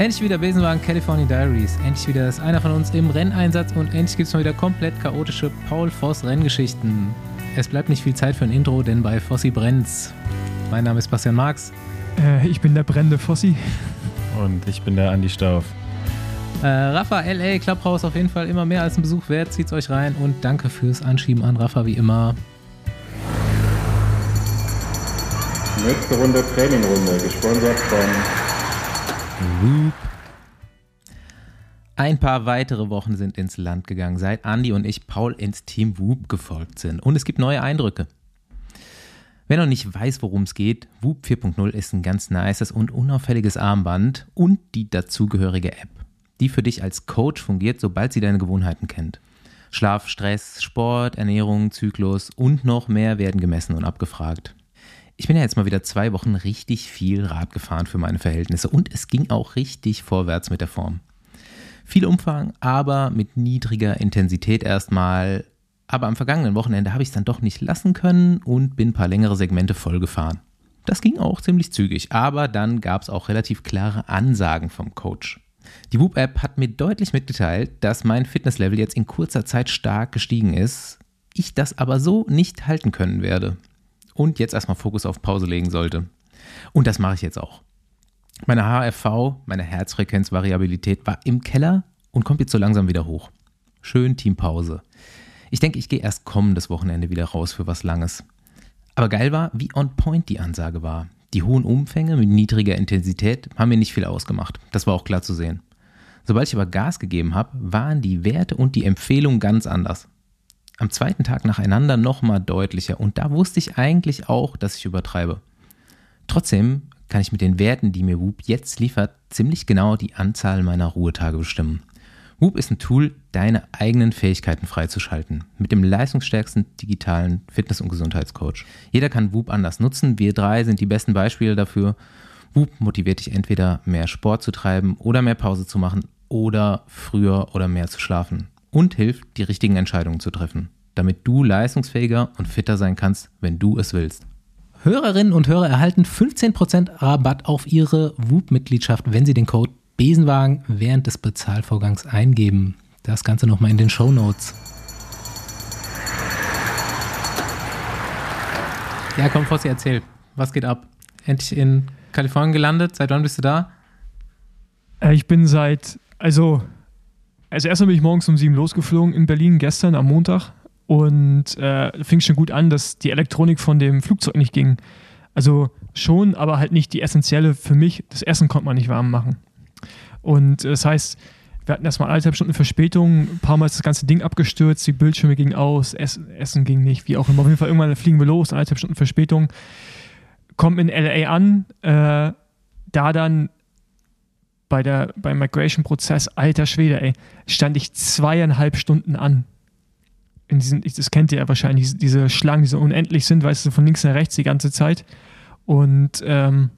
Endlich wieder Besenwagen California Diaries. Endlich wieder ist einer von uns im Renneinsatz und endlich gibt es mal wieder komplett chaotische Paul Voss Renngeschichten. Es bleibt nicht viel Zeit für ein Intro, denn bei Fossi brennt's. Mein Name ist Bastian Marx. Äh, ich bin der brennende Fossi. Und ich bin der Andi Stauf. Äh, Rafa LA Clubhouse auf jeden Fall immer mehr als ein Besuch wert. Zieht's euch rein und danke fürs Anschieben an Rafa wie immer. Nächste Runde Trainingrunde, gesponsert von Whoop. Ein paar weitere Wochen sind ins Land gegangen, seit Andy und ich Paul ins Team Whoop gefolgt sind. Und es gibt neue Eindrücke. Wer noch nicht weiß, worum es geht, Whoop 4.0 ist ein ganz nices und unauffälliges Armband und die dazugehörige App, die für dich als Coach fungiert, sobald sie deine Gewohnheiten kennt. Schlaf, Stress, Sport, Ernährung, Zyklus und noch mehr werden gemessen und abgefragt. Ich bin ja jetzt mal wieder zwei Wochen richtig viel Rad gefahren für meine Verhältnisse und es ging auch richtig vorwärts mit der Form. Viel Umfang, aber mit niedriger Intensität erstmal. Aber am vergangenen Wochenende habe ich es dann doch nicht lassen können und bin ein paar längere Segmente voll gefahren. Das ging auch ziemlich zügig, aber dann gab es auch relativ klare Ansagen vom Coach. Die Whoop-App hat mir deutlich mitgeteilt, dass mein Fitnesslevel jetzt in kurzer Zeit stark gestiegen ist, ich das aber so nicht halten können werde und jetzt erstmal Fokus auf Pause legen sollte. Und das mache ich jetzt auch. Meine HRV, meine Herzfrequenzvariabilität war im Keller und kommt jetzt so langsam wieder hoch. Schön Teampause. Ich denke, ich gehe erst kommendes Wochenende wieder raus für was Langes. Aber geil war, wie on point die Ansage war. Die hohen Umfänge mit niedriger Intensität haben mir nicht viel ausgemacht. Das war auch klar zu sehen. Sobald ich aber Gas gegeben habe, waren die Werte und die Empfehlungen ganz anders am zweiten Tag nacheinander nochmal deutlicher und da wusste ich eigentlich auch, dass ich übertreibe. Trotzdem kann ich mit den Werten, die mir Whoop jetzt liefert, ziemlich genau die Anzahl meiner Ruhetage bestimmen. Whoop ist ein Tool, deine eigenen Fähigkeiten freizuschalten. Mit dem leistungsstärksten digitalen Fitness- und Gesundheitscoach. Jeder kann Whoop anders nutzen. Wir drei sind die besten Beispiele dafür. Whoop motiviert dich entweder mehr Sport zu treiben oder mehr Pause zu machen oder früher oder mehr zu schlafen und hilft, die richtigen Entscheidungen zu treffen, damit du leistungsfähiger und fitter sein kannst, wenn du es willst. Hörerinnen und Hörer erhalten 15% Rabatt auf ihre WUP-Mitgliedschaft, wenn sie den Code Besenwagen während des Bezahlvorgangs eingeben. Das Ganze nochmal in den Show Notes. Ja, komm, Fossi, erzähl. Was geht ab? Endlich in Kalifornien gelandet. Seit wann bist du da? Äh, ich bin seit, also also erstmal bin ich morgens um sieben losgeflogen in Berlin, gestern am Montag. Und äh, fing schon gut an, dass die Elektronik von dem Flugzeug nicht ging. Also schon, aber halt nicht die essentielle für mich. Das Essen konnte man nicht warm machen. Und äh, das heißt, wir hatten erstmal anderthalb Stunden Verspätung, ein paar Mal ist das ganze Ding abgestürzt, die Bildschirme gingen aus, Essen, Essen ging nicht, wie auch immer. Auf jeden Fall irgendwann fliegen wir los, anderthalb Stunden Verspätung. Kommen in LA an, äh, da dann bei der, beim Migration-Prozess, alter Schwede, ey, stand ich zweieinhalb Stunden an. In diesen, das kennt ihr ja wahrscheinlich, diese Schlangen, die so unendlich sind, weißt du, von links nach rechts die ganze Zeit. Und ähm,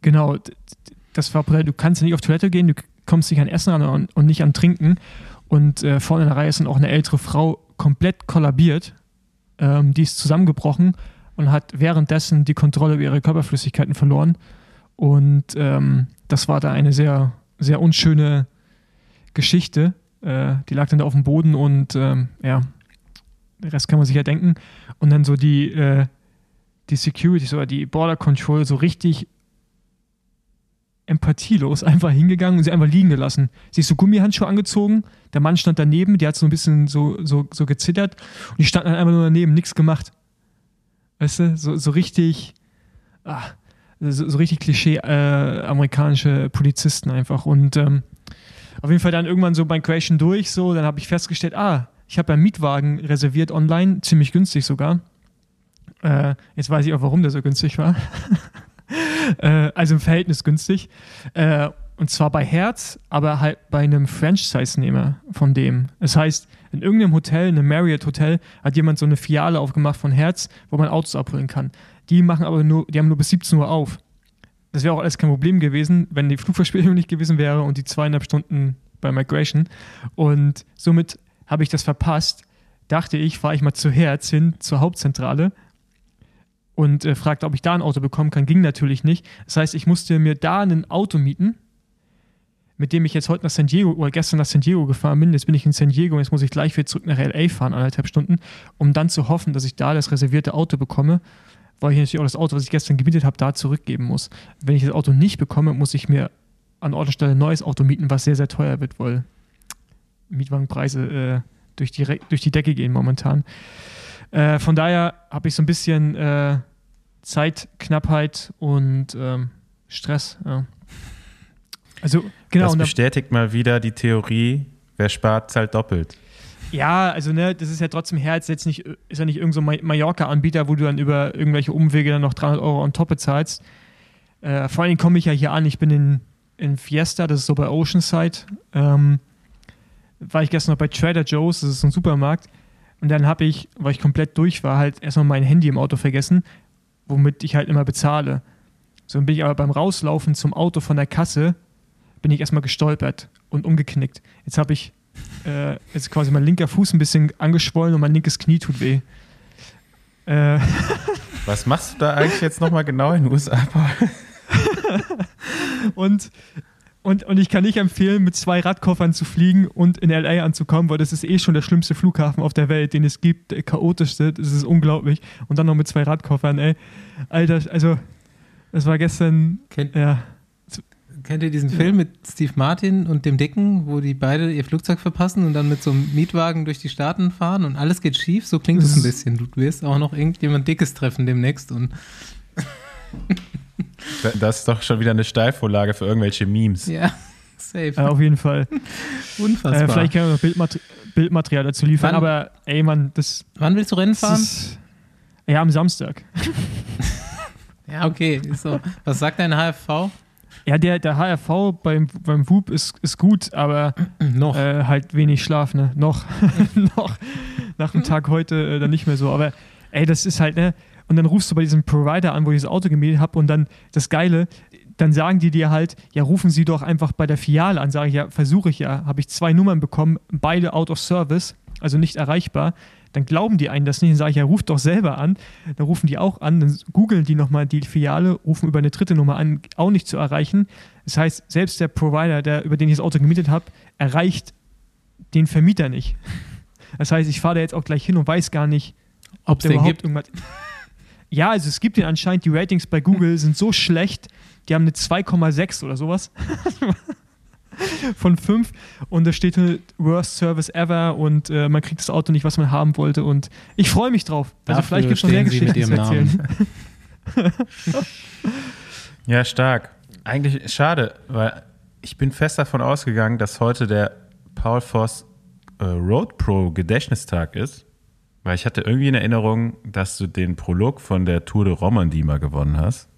genau, das war, du kannst nicht auf Toilette gehen, du kommst nicht an Essen an und, und nicht an Trinken. Und äh, vorne in der Reihe ist dann auch eine ältere Frau komplett kollabiert. Ähm, die ist zusammengebrochen und hat währenddessen die Kontrolle über ihre Körperflüssigkeiten verloren. Und ähm, das war da eine sehr, sehr unschöne Geschichte. Äh, die lag dann da auf dem Boden und ähm, ja, der Rest kann man sich ja denken. Und dann so die, äh, die Security oder die Border Control so richtig empathielos einfach hingegangen und sie einfach liegen gelassen. Sie ist so Gummihandschuhe angezogen, der Mann stand daneben, die hat so ein bisschen so, so, so gezittert und die stand dann einfach nur daneben, nichts gemacht. Weißt du, so, so richtig, ah, so, so richtig Klischee äh, amerikanische Polizisten einfach. Und ähm, auf jeden Fall dann irgendwann so beim Crashen durch, so, dann habe ich festgestellt, ah, ich habe einen Mietwagen reserviert online, ziemlich günstig sogar. Äh, jetzt weiß ich auch, warum der so günstig war. äh, also im Verhältnis günstig. Äh, und zwar bei Herz, aber halt bei einem Franchise-Nehmer von dem. Das heißt, in irgendeinem Hotel, einem Marriott-Hotel, hat jemand so eine Filiale aufgemacht von Herz, wo man Autos abholen kann. Die machen aber nur, die haben nur bis 17 Uhr auf. Das wäre auch alles kein Problem gewesen, wenn die Flugverspätung nicht gewesen wäre und die zweieinhalb Stunden bei Migration. Und somit habe ich das verpasst. Dachte ich, fahre ich mal zu Herz hin zur Hauptzentrale und äh, fragte, ob ich da ein Auto bekommen kann. Ging natürlich nicht. Das heißt, ich musste mir da ein Auto mieten mit dem ich jetzt heute nach San Diego oder gestern nach San Diego gefahren bin. Jetzt bin ich in San Diego und jetzt muss ich gleich wieder zurück nach LA fahren, anderthalb Stunden, um dann zu hoffen, dass ich da das reservierte Auto bekomme, weil ich natürlich auch das Auto, was ich gestern gemietet habe, da zurückgeben muss. Wenn ich das Auto nicht bekomme, muss ich mir an Ort und Stelle ein neues Auto mieten, was sehr, sehr teuer wird, weil Mietwagenpreise äh, durch, die, durch die Decke gehen momentan. Äh, von daher habe ich so ein bisschen äh, Zeitknappheit und ähm, Stress. Ja. Also genau. Das bestätigt mal wieder die Theorie, wer spart, zahlt doppelt. Ja, also ne, das ist ja trotzdem Herz, jetzt nicht, ist ja nicht irgendein so Mallorca-Anbieter, wo du dann über irgendwelche Umwege dann noch 300 Euro on top bezahlst. Äh, vor allen Dingen komme ich ja hier an, ich bin in, in Fiesta, das ist so bei Oceanside. Ähm, war ich gestern noch bei Trader Joe's, das ist ein Supermarkt. Und dann habe ich, weil ich komplett durch war, halt erstmal mein Handy im Auto vergessen, womit ich halt immer bezahle. So bin ich aber beim Rauslaufen zum Auto von der Kasse, bin ich erstmal gestolpert und umgeknickt. Jetzt habe ich äh, jetzt quasi mein linker Fuß ein bisschen angeschwollen und mein linkes Knie tut weh. Äh. Was machst du da eigentlich jetzt nochmal genau in den USA, und, und, und ich kann nicht empfehlen, mit zwei Radkoffern zu fliegen und in LA anzukommen, weil das ist eh schon der schlimmste Flughafen auf der Welt, den es gibt, der chaotischste. Das ist unglaublich. Und dann noch mit zwei Radkoffern, ey. Alter, also es war gestern. Kennt, ja. Kennt ihr diesen Film mit Steve Martin und dem Dicken, wo die beide ihr Flugzeug verpassen und dann mit so einem Mietwagen durch die Staaten fahren und alles geht schief? So klingt es ein bisschen. Du wirst auch noch irgendjemand Dickes treffen demnächst und. das ist doch schon wieder eine Steilvorlage für irgendwelche Memes. Ja. Safe. Ja, auf jeden Fall. Unfassbar. Äh, vielleicht können wir noch Bildmater Bildmaterial dazu liefern, wann, aber ey, Mann, das. Wann willst du Rennen fahren? Ist, ja, am Samstag. Ja, okay. So. Was sagt dein HFV? Ja, der, der HRV beim, beim WUP ist, ist gut, aber noch. Äh, halt wenig Schlaf, ne? Noch. noch. Nach dem Tag heute äh, dann nicht mehr so. Aber ey, das ist halt, ne? Und dann rufst du bei diesem Provider an, wo ich das Auto gemietet habe und dann das Geile, dann sagen die dir halt, ja, rufen Sie doch einfach bei der Filiale an. Sage ich, ja, versuche ich ja. Habe ich zwei Nummern bekommen, beide out of service, also nicht erreichbar dann glauben die einen das nicht. Dann sage ich, ja, ruft doch selber an. Dann rufen die auch an, dann googeln die nochmal die Filiale, rufen über eine dritte Nummer an, auch nicht zu erreichen. Das heißt, selbst der Provider, der, über den ich das Auto gemietet habe, erreicht den Vermieter nicht. Das heißt, ich fahre da jetzt auch gleich hin und weiß gar nicht, ob es überhaupt gibt. irgendwas. Ja, also es gibt den anscheinend, die Ratings bei Google sind so schlecht, die haben eine 2,6 oder sowas. von fünf und da steht halt Worst Service ever und äh, man kriegt das Auto nicht, was man haben wollte und ich freue mich drauf. Also Dafür vielleicht gibt es noch mehr Geschichten zu erzählen. ja, stark. Eigentlich schade, weil ich bin fest davon ausgegangen, dass heute der Paul Voss äh, Road Pro Gedächtnistag ist, weil ich hatte irgendwie in Erinnerung, dass du den Prolog von der Tour de Romandie mal gewonnen hast,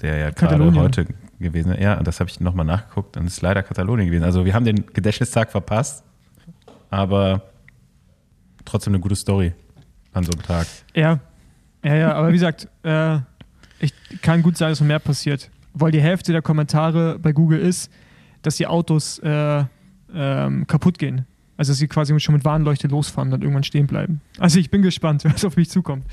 der ja gerade heute gewesen. Ja, das habe ich nochmal nachgeguckt und es ist leider Katalonien gewesen. Also wir haben den Gedächtnistag verpasst, aber trotzdem eine gute Story an so einem Tag. Ja, ja, ja, aber wie gesagt, äh, ich kann gut sagen, dass noch mehr passiert. Weil die Hälfte der Kommentare bei Google ist, dass die Autos äh, ähm, kaputt gehen. Also dass sie quasi schon mit Warnleuchte losfahren und dann irgendwann stehen bleiben. Also ich bin gespannt, was auf mich zukommt.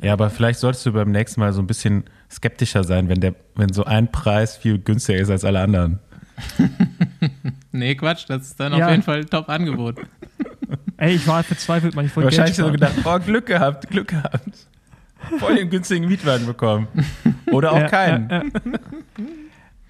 Ja, aber vielleicht solltest du beim nächsten Mal so ein bisschen skeptischer sein, wenn, der, wenn so ein Preis viel günstiger ist als alle anderen. nee, Quatsch, das ist dann ja. auf jeden Fall ein Top-Angebot. Ey, ich war verzweifelt, man. Ich wollte Wahrscheinlich so gedacht, oh, Glück gehabt, Glück gehabt. Voll den günstigen Mietwagen bekommen. Oder auch ja, keinen. Ja,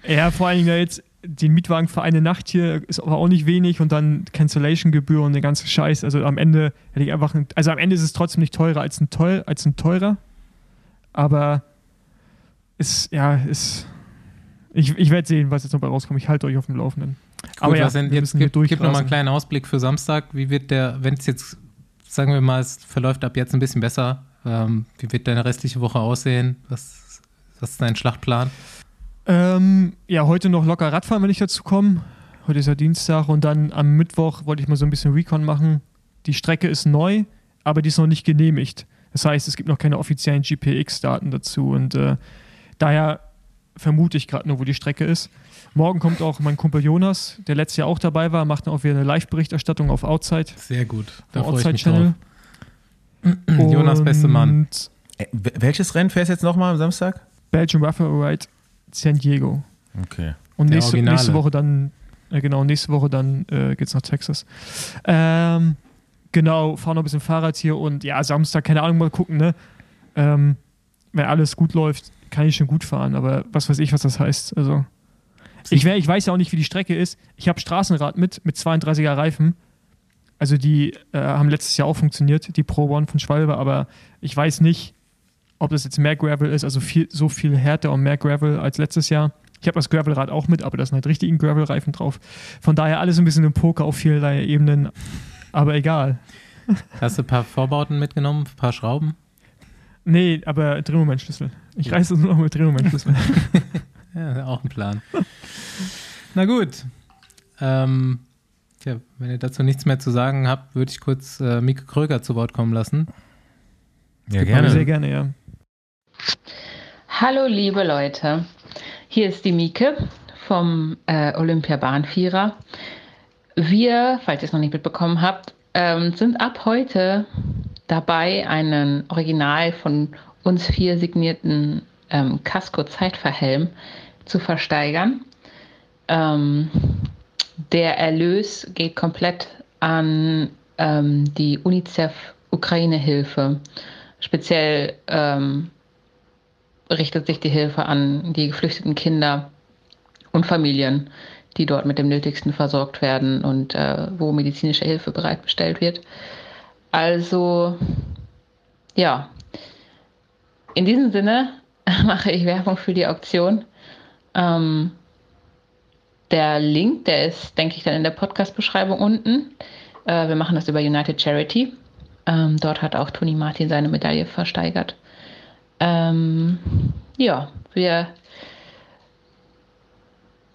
ja, vor allen Dingen jetzt den Mietwagen für eine Nacht hier ist aber auch nicht wenig und dann Cancellation-Gebühr und der ganze Scheiß. Also am Ende hätte ich einfach, ein, also am Ende ist es trotzdem nicht teurer als ein, teuer, als ein teurer, aber ist, ja, ist, ich, ich werde sehen, was jetzt noch bei rauskommt. Ich halte euch auf dem Laufenden. Gut, aber ja, denn jetzt gibt, noch mal einen kleinen Ausblick für Samstag. Wie wird der, wenn es jetzt, sagen wir mal, es verläuft ab jetzt ein bisschen besser, ähm, wie wird deine restliche Woche aussehen? Was, was ist dein Schlachtplan? Ähm, ja, heute noch locker Radfahren, wenn ich dazu komme. Heute ist ja Dienstag und dann am Mittwoch wollte ich mal so ein bisschen Recon machen. Die Strecke ist neu, aber die ist noch nicht genehmigt. Das heißt, es gibt noch keine offiziellen GPX-Daten dazu und äh, daher vermute ich gerade nur, wo die Strecke ist. Morgen kommt auch mein Kumpel Jonas, der letztes Jahr auch dabei war, macht dann auch wieder eine Live-Berichterstattung auf Outside. Sehr gut. Da Outside Channel. Jonas, beste Mann. Äh, welches Rennen fährst du jetzt nochmal am Samstag? Belgium Rough Ride San Diego. Okay. Und nächste, nächste, Woche dann Äh, genau, nächste Woche dann äh, geht's nach Texas. Ähm, genau, fahren noch ein bisschen Fahrrad hier und ja, Samstag, keine Ahnung, mal gucken, ne? Ähm, wenn alles gut läuft, kann ich schon gut fahren, aber was weiß ich, was das heißt. Also, ich, wär, ich weiß ja auch nicht, wie die Strecke ist. Ich habe Straßenrad mit, mit 32er Reifen. Also, die äh, haben letztes Jahr auch funktioniert, die Pro One von Schwalbe, aber ich weiß nicht, ob das jetzt mehr Gravel ist, also viel, so viel härter und mehr Gravel als letztes Jahr. Ich habe das Gravelrad auch mit, aber da sind halt richtigen Gravel-Reifen drauf. Von daher alles ein bisschen im Poker auf vielerlei Ebenen, aber egal. Hast du ein paar Vorbauten mitgenommen, ein paar Schrauben? Nee, aber Drehmomentschlüssel. Ich reiße es nur noch mit Drehmomentschlüssel. ja, auch ein Plan. Na gut. Ähm, ja, wenn ihr dazu nichts mehr zu sagen habt, würde ich kurz äh, Mieke Kröger zu Wort kommen lassen. Ja, gerne. Sehr gerne, ja. Hallo, liebe Leute. Hier ist die Mieke vom äh, Olympia Bahnvierer. Wir, falls ihr es noch nicht mitbekommen habt, ähm, sind ab heute dabei, einen Original von uns vier signierten ähm, Casco-Zeitverhelm zu versteigern. Ähm, der Erlös geht komplett an ähm, die UNICEF Ukraine-Hilfe. Speziell ähm, richtet sich die Hilfe an die geflüchteten Kinder und Familien, die dort mit dem Nötigsten versorgt werden und äh, wo medizinische Hilfe bereitgestellt wird. Also, ja, in diesem Sinne mache ich Werbung für die Auktion. Ähm, der Link, der ist, denke ich, dann in der Podcast-Beschreibung unten. Äh, wir machen das über United Charity. Ähm, dort hat auch Toni Martin seine Medaille versteigert. Ähm, ja, wir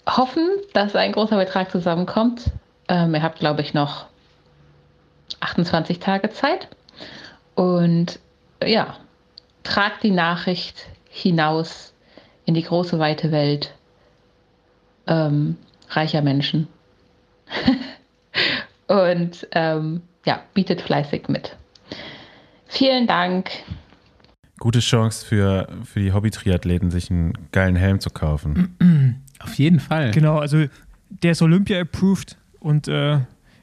hoffen, dass ein großer Betrag zusammenkommt. Ähm, ihr habt, glaube ich, noch 28 Tage Zeit. Und ja, tragt die Nachricht hinaus in die große, weite Welt ähm, reicher Menschen. Und ähm, ja, bietet fleißig mit. Vielen Dank. Gute Chance für, für die Hobby-Triathleten, sich einen geilen Helm zu kaufen. Auf jeden Fall. Genau, also der ist Olympia-approved und äh,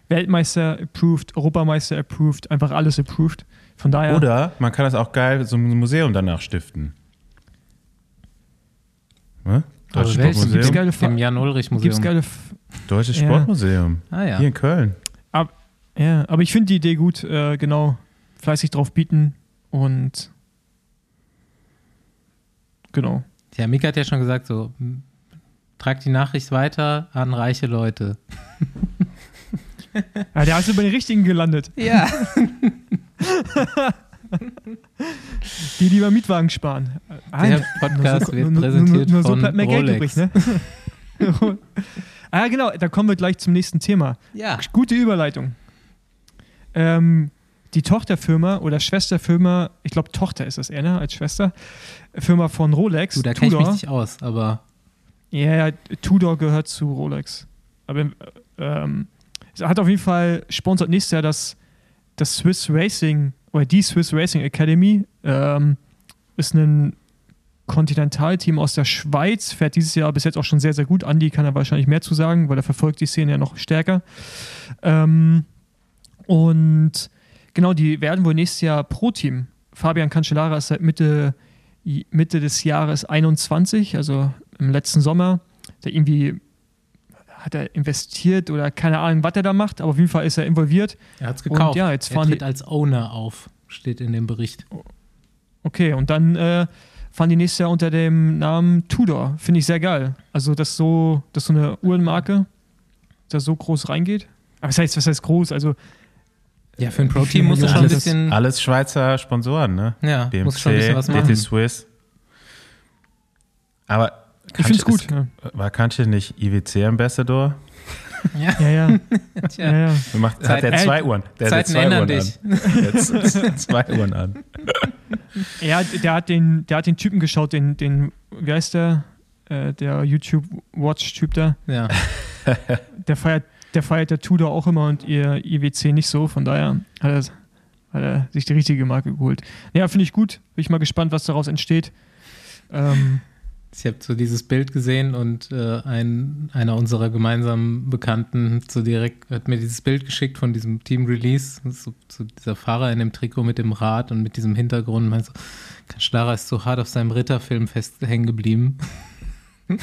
Weltmeister approved, Europameister approved, einfach alles approved. Von daher. Oder man kann das auch geil so ein Museum danach stiften. Ne? Deutsches welches? Gibt's Sportmuseum. geile Fa- Im Jan-Ulrich-Museum. Gibt's geile. F Deutsches Ja. Sportmuseum. Ah ja. Hier in Köln. ja, aber ich finde die Idee gut, äh, genau. Fleißig drauf bieten und. Genau. Ja, Mika hat ja schon gesagt, so, m, tragt die Nachricht weiter an reiche Leute. Ja, der ist über den richtigen gelandet. Ja. Die lieber Mietwagen sparen. Der nur- Podcast nur, wird nur, präsentiert nur, nur so von bleibt mehr Rolex. Geld übrig, ne? ah, ja, genau, da kommen wir gleich zum nächsten Thema. Ja. Gute Überleitung. Ähm, die Tochterfirma oder Schwesterfirma, ich glaube Tochter ist das eher, ne, als Schwester, Firma von Rolex, Du, da kenne ich mich nicht aus, aber Ja, ja, Tudor gehört zu Rolex. Aber ähm, es hat auf jeden Fall sponsert nächstes Jahr das, das Swiss Racing oder die Swiss Racing Academy. Ähm, ist ein Kontinentalteam aus der Schweiz, fährt dieses Jahr bis jetzt auch schon sehr, sehr gut. Andi kann da wahrscheinlich mehr zu sagen, weil er verfolgt die Szene ja noch stärker. Ähm, und genau, die werden wohl nächstes Jahr Pro-Team. Fabian Cancellara ist seit Mitte, Mitte des Jahres 21, also im letzten Sommer. Der irgendwie hat er investiert oder keine Ahnung, was er da macht, aber auf jeden Fall ist er involviert. er hat es Und gekauft. ja, jetzt er fahren die- tritt als Owner auf, steht in dem Bericht. Okay, und dann äh, fahren die nächstes Jahr unter dem Namen Tudor. Finde ich sehr geil. Also, dass so, dass so eine Uhrenmarke da so groß reingeht. Aber was heißt, was heißt groß? Also, Ja, für ein Pro-Team musst du schon ein bisschen, Alles Schweizer Sponsoren, ne? ja, BMC, musst schon ein bisschen was machen. DT Swiss. Aber ich finde es gut. ist- Ja, War Kantje nicht IWC-Ambassador? Ja, ja. ja. tja. ja, ja. Der macht, Zeit- hat der äh, zwei Uhren. Der hat Zeiten zwei ändern Uhren dich. An. Jetzt zwei Uhren an. Ja, der hat den, der hat den Typen geschaut, den, den, wie heißt der? Äh, der YouTube-Watch-Typ da. Ja. Der feiert, der feiert der Tudor auch immer und ihr IWC nicht so. Von daher hat er, hat er sich die richtige Marke geholt. Ja, finde ich gut. Bin ich mal gespannt, was daraus entsteht. Ähm, Ich habe so dieses Bild gesehen und äh, ein, einer unserer gemeinsamen Bekannten hat so direkt hat mir dieses Bild geschickt von diesem Team Release, so, so dieser Fahrer in dem Trikot mit dem Rad und mit diesem Hintergrund. Meint so, Cancellara ist so hart auf seinem Ritterfilm festhängen geblieben.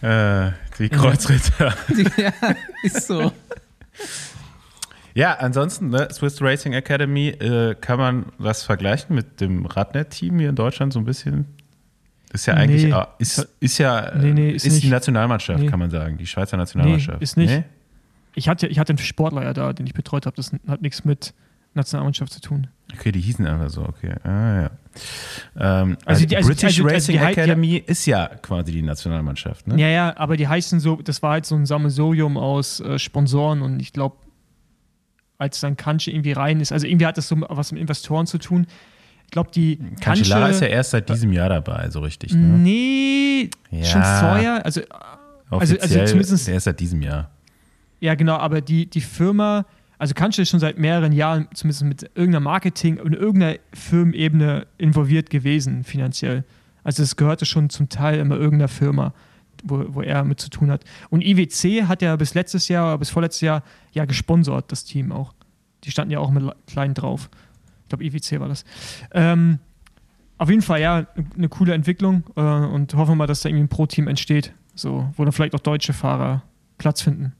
Äh, die Kreuzritter. ja, ist so. Ja, ansonsten, ne, Swiss Racing Academy, äh, kann man das vergleichen mit dem Radnet-Team hier in Deutschland so ein bisschen? Ist ja eigentlich, Nee. äh, ist, ist ja, Nee, nee, äh, ist ist, die. Nationalmannschaft, kann man sagen, die Schweizer Nationalmannschaft. Ist nicht. Ich hatte, ich hatte einen Sportler ja da, den ich betreut habe. Das hat nichts mit Nationalmannschaft zu tun. Okay, die hießen einfach so, okay. Ah, ja. Ähm, also, Also die- also- British also- Racing die hei- die- Academy ist ja quasi die Nationalmannschaft, ne? Ja, ja, aber die heißen so, das war halt so ein Sammelsurium aus äh, Sponsoren und ich glaube, als dann Kanche irgendwie rein ist, also irgendwie hat das so was mit Investoren zu tun. Ich glaube, die Cancellara ist ja erst seit diesem Jahr dabei, so richtig, ne? Nee, Ja. schon vorher. Also, also Offiziell, zumindest- der ist seit diesem Jahr. ja, genau, aber die, die Firma, also Kanche ist schon seit mehreren Jahren zumindest mit irgendeiner Marketing und irgendeiner Firmenebene involviert gewesen, finanziell. Also es gehörte schon zum Teil immer irgendeiner Firma, wo, wo er mit zu tun hat. Und IWC hat ja bis letztes Jahr, bis vorletztes Jahr ja gesponsert, das Team auch. Die standen ja auch mit klein drauf. Ich glaube, IWC war das. Ähm, auf jeden Fall, ja, eine coole Entwicklung äh, und hoffen wir mal, dass da irgendwie ein Pro-Team entsteht, so, wo dann vielleicht auch deutsche Fahrer Platz finden.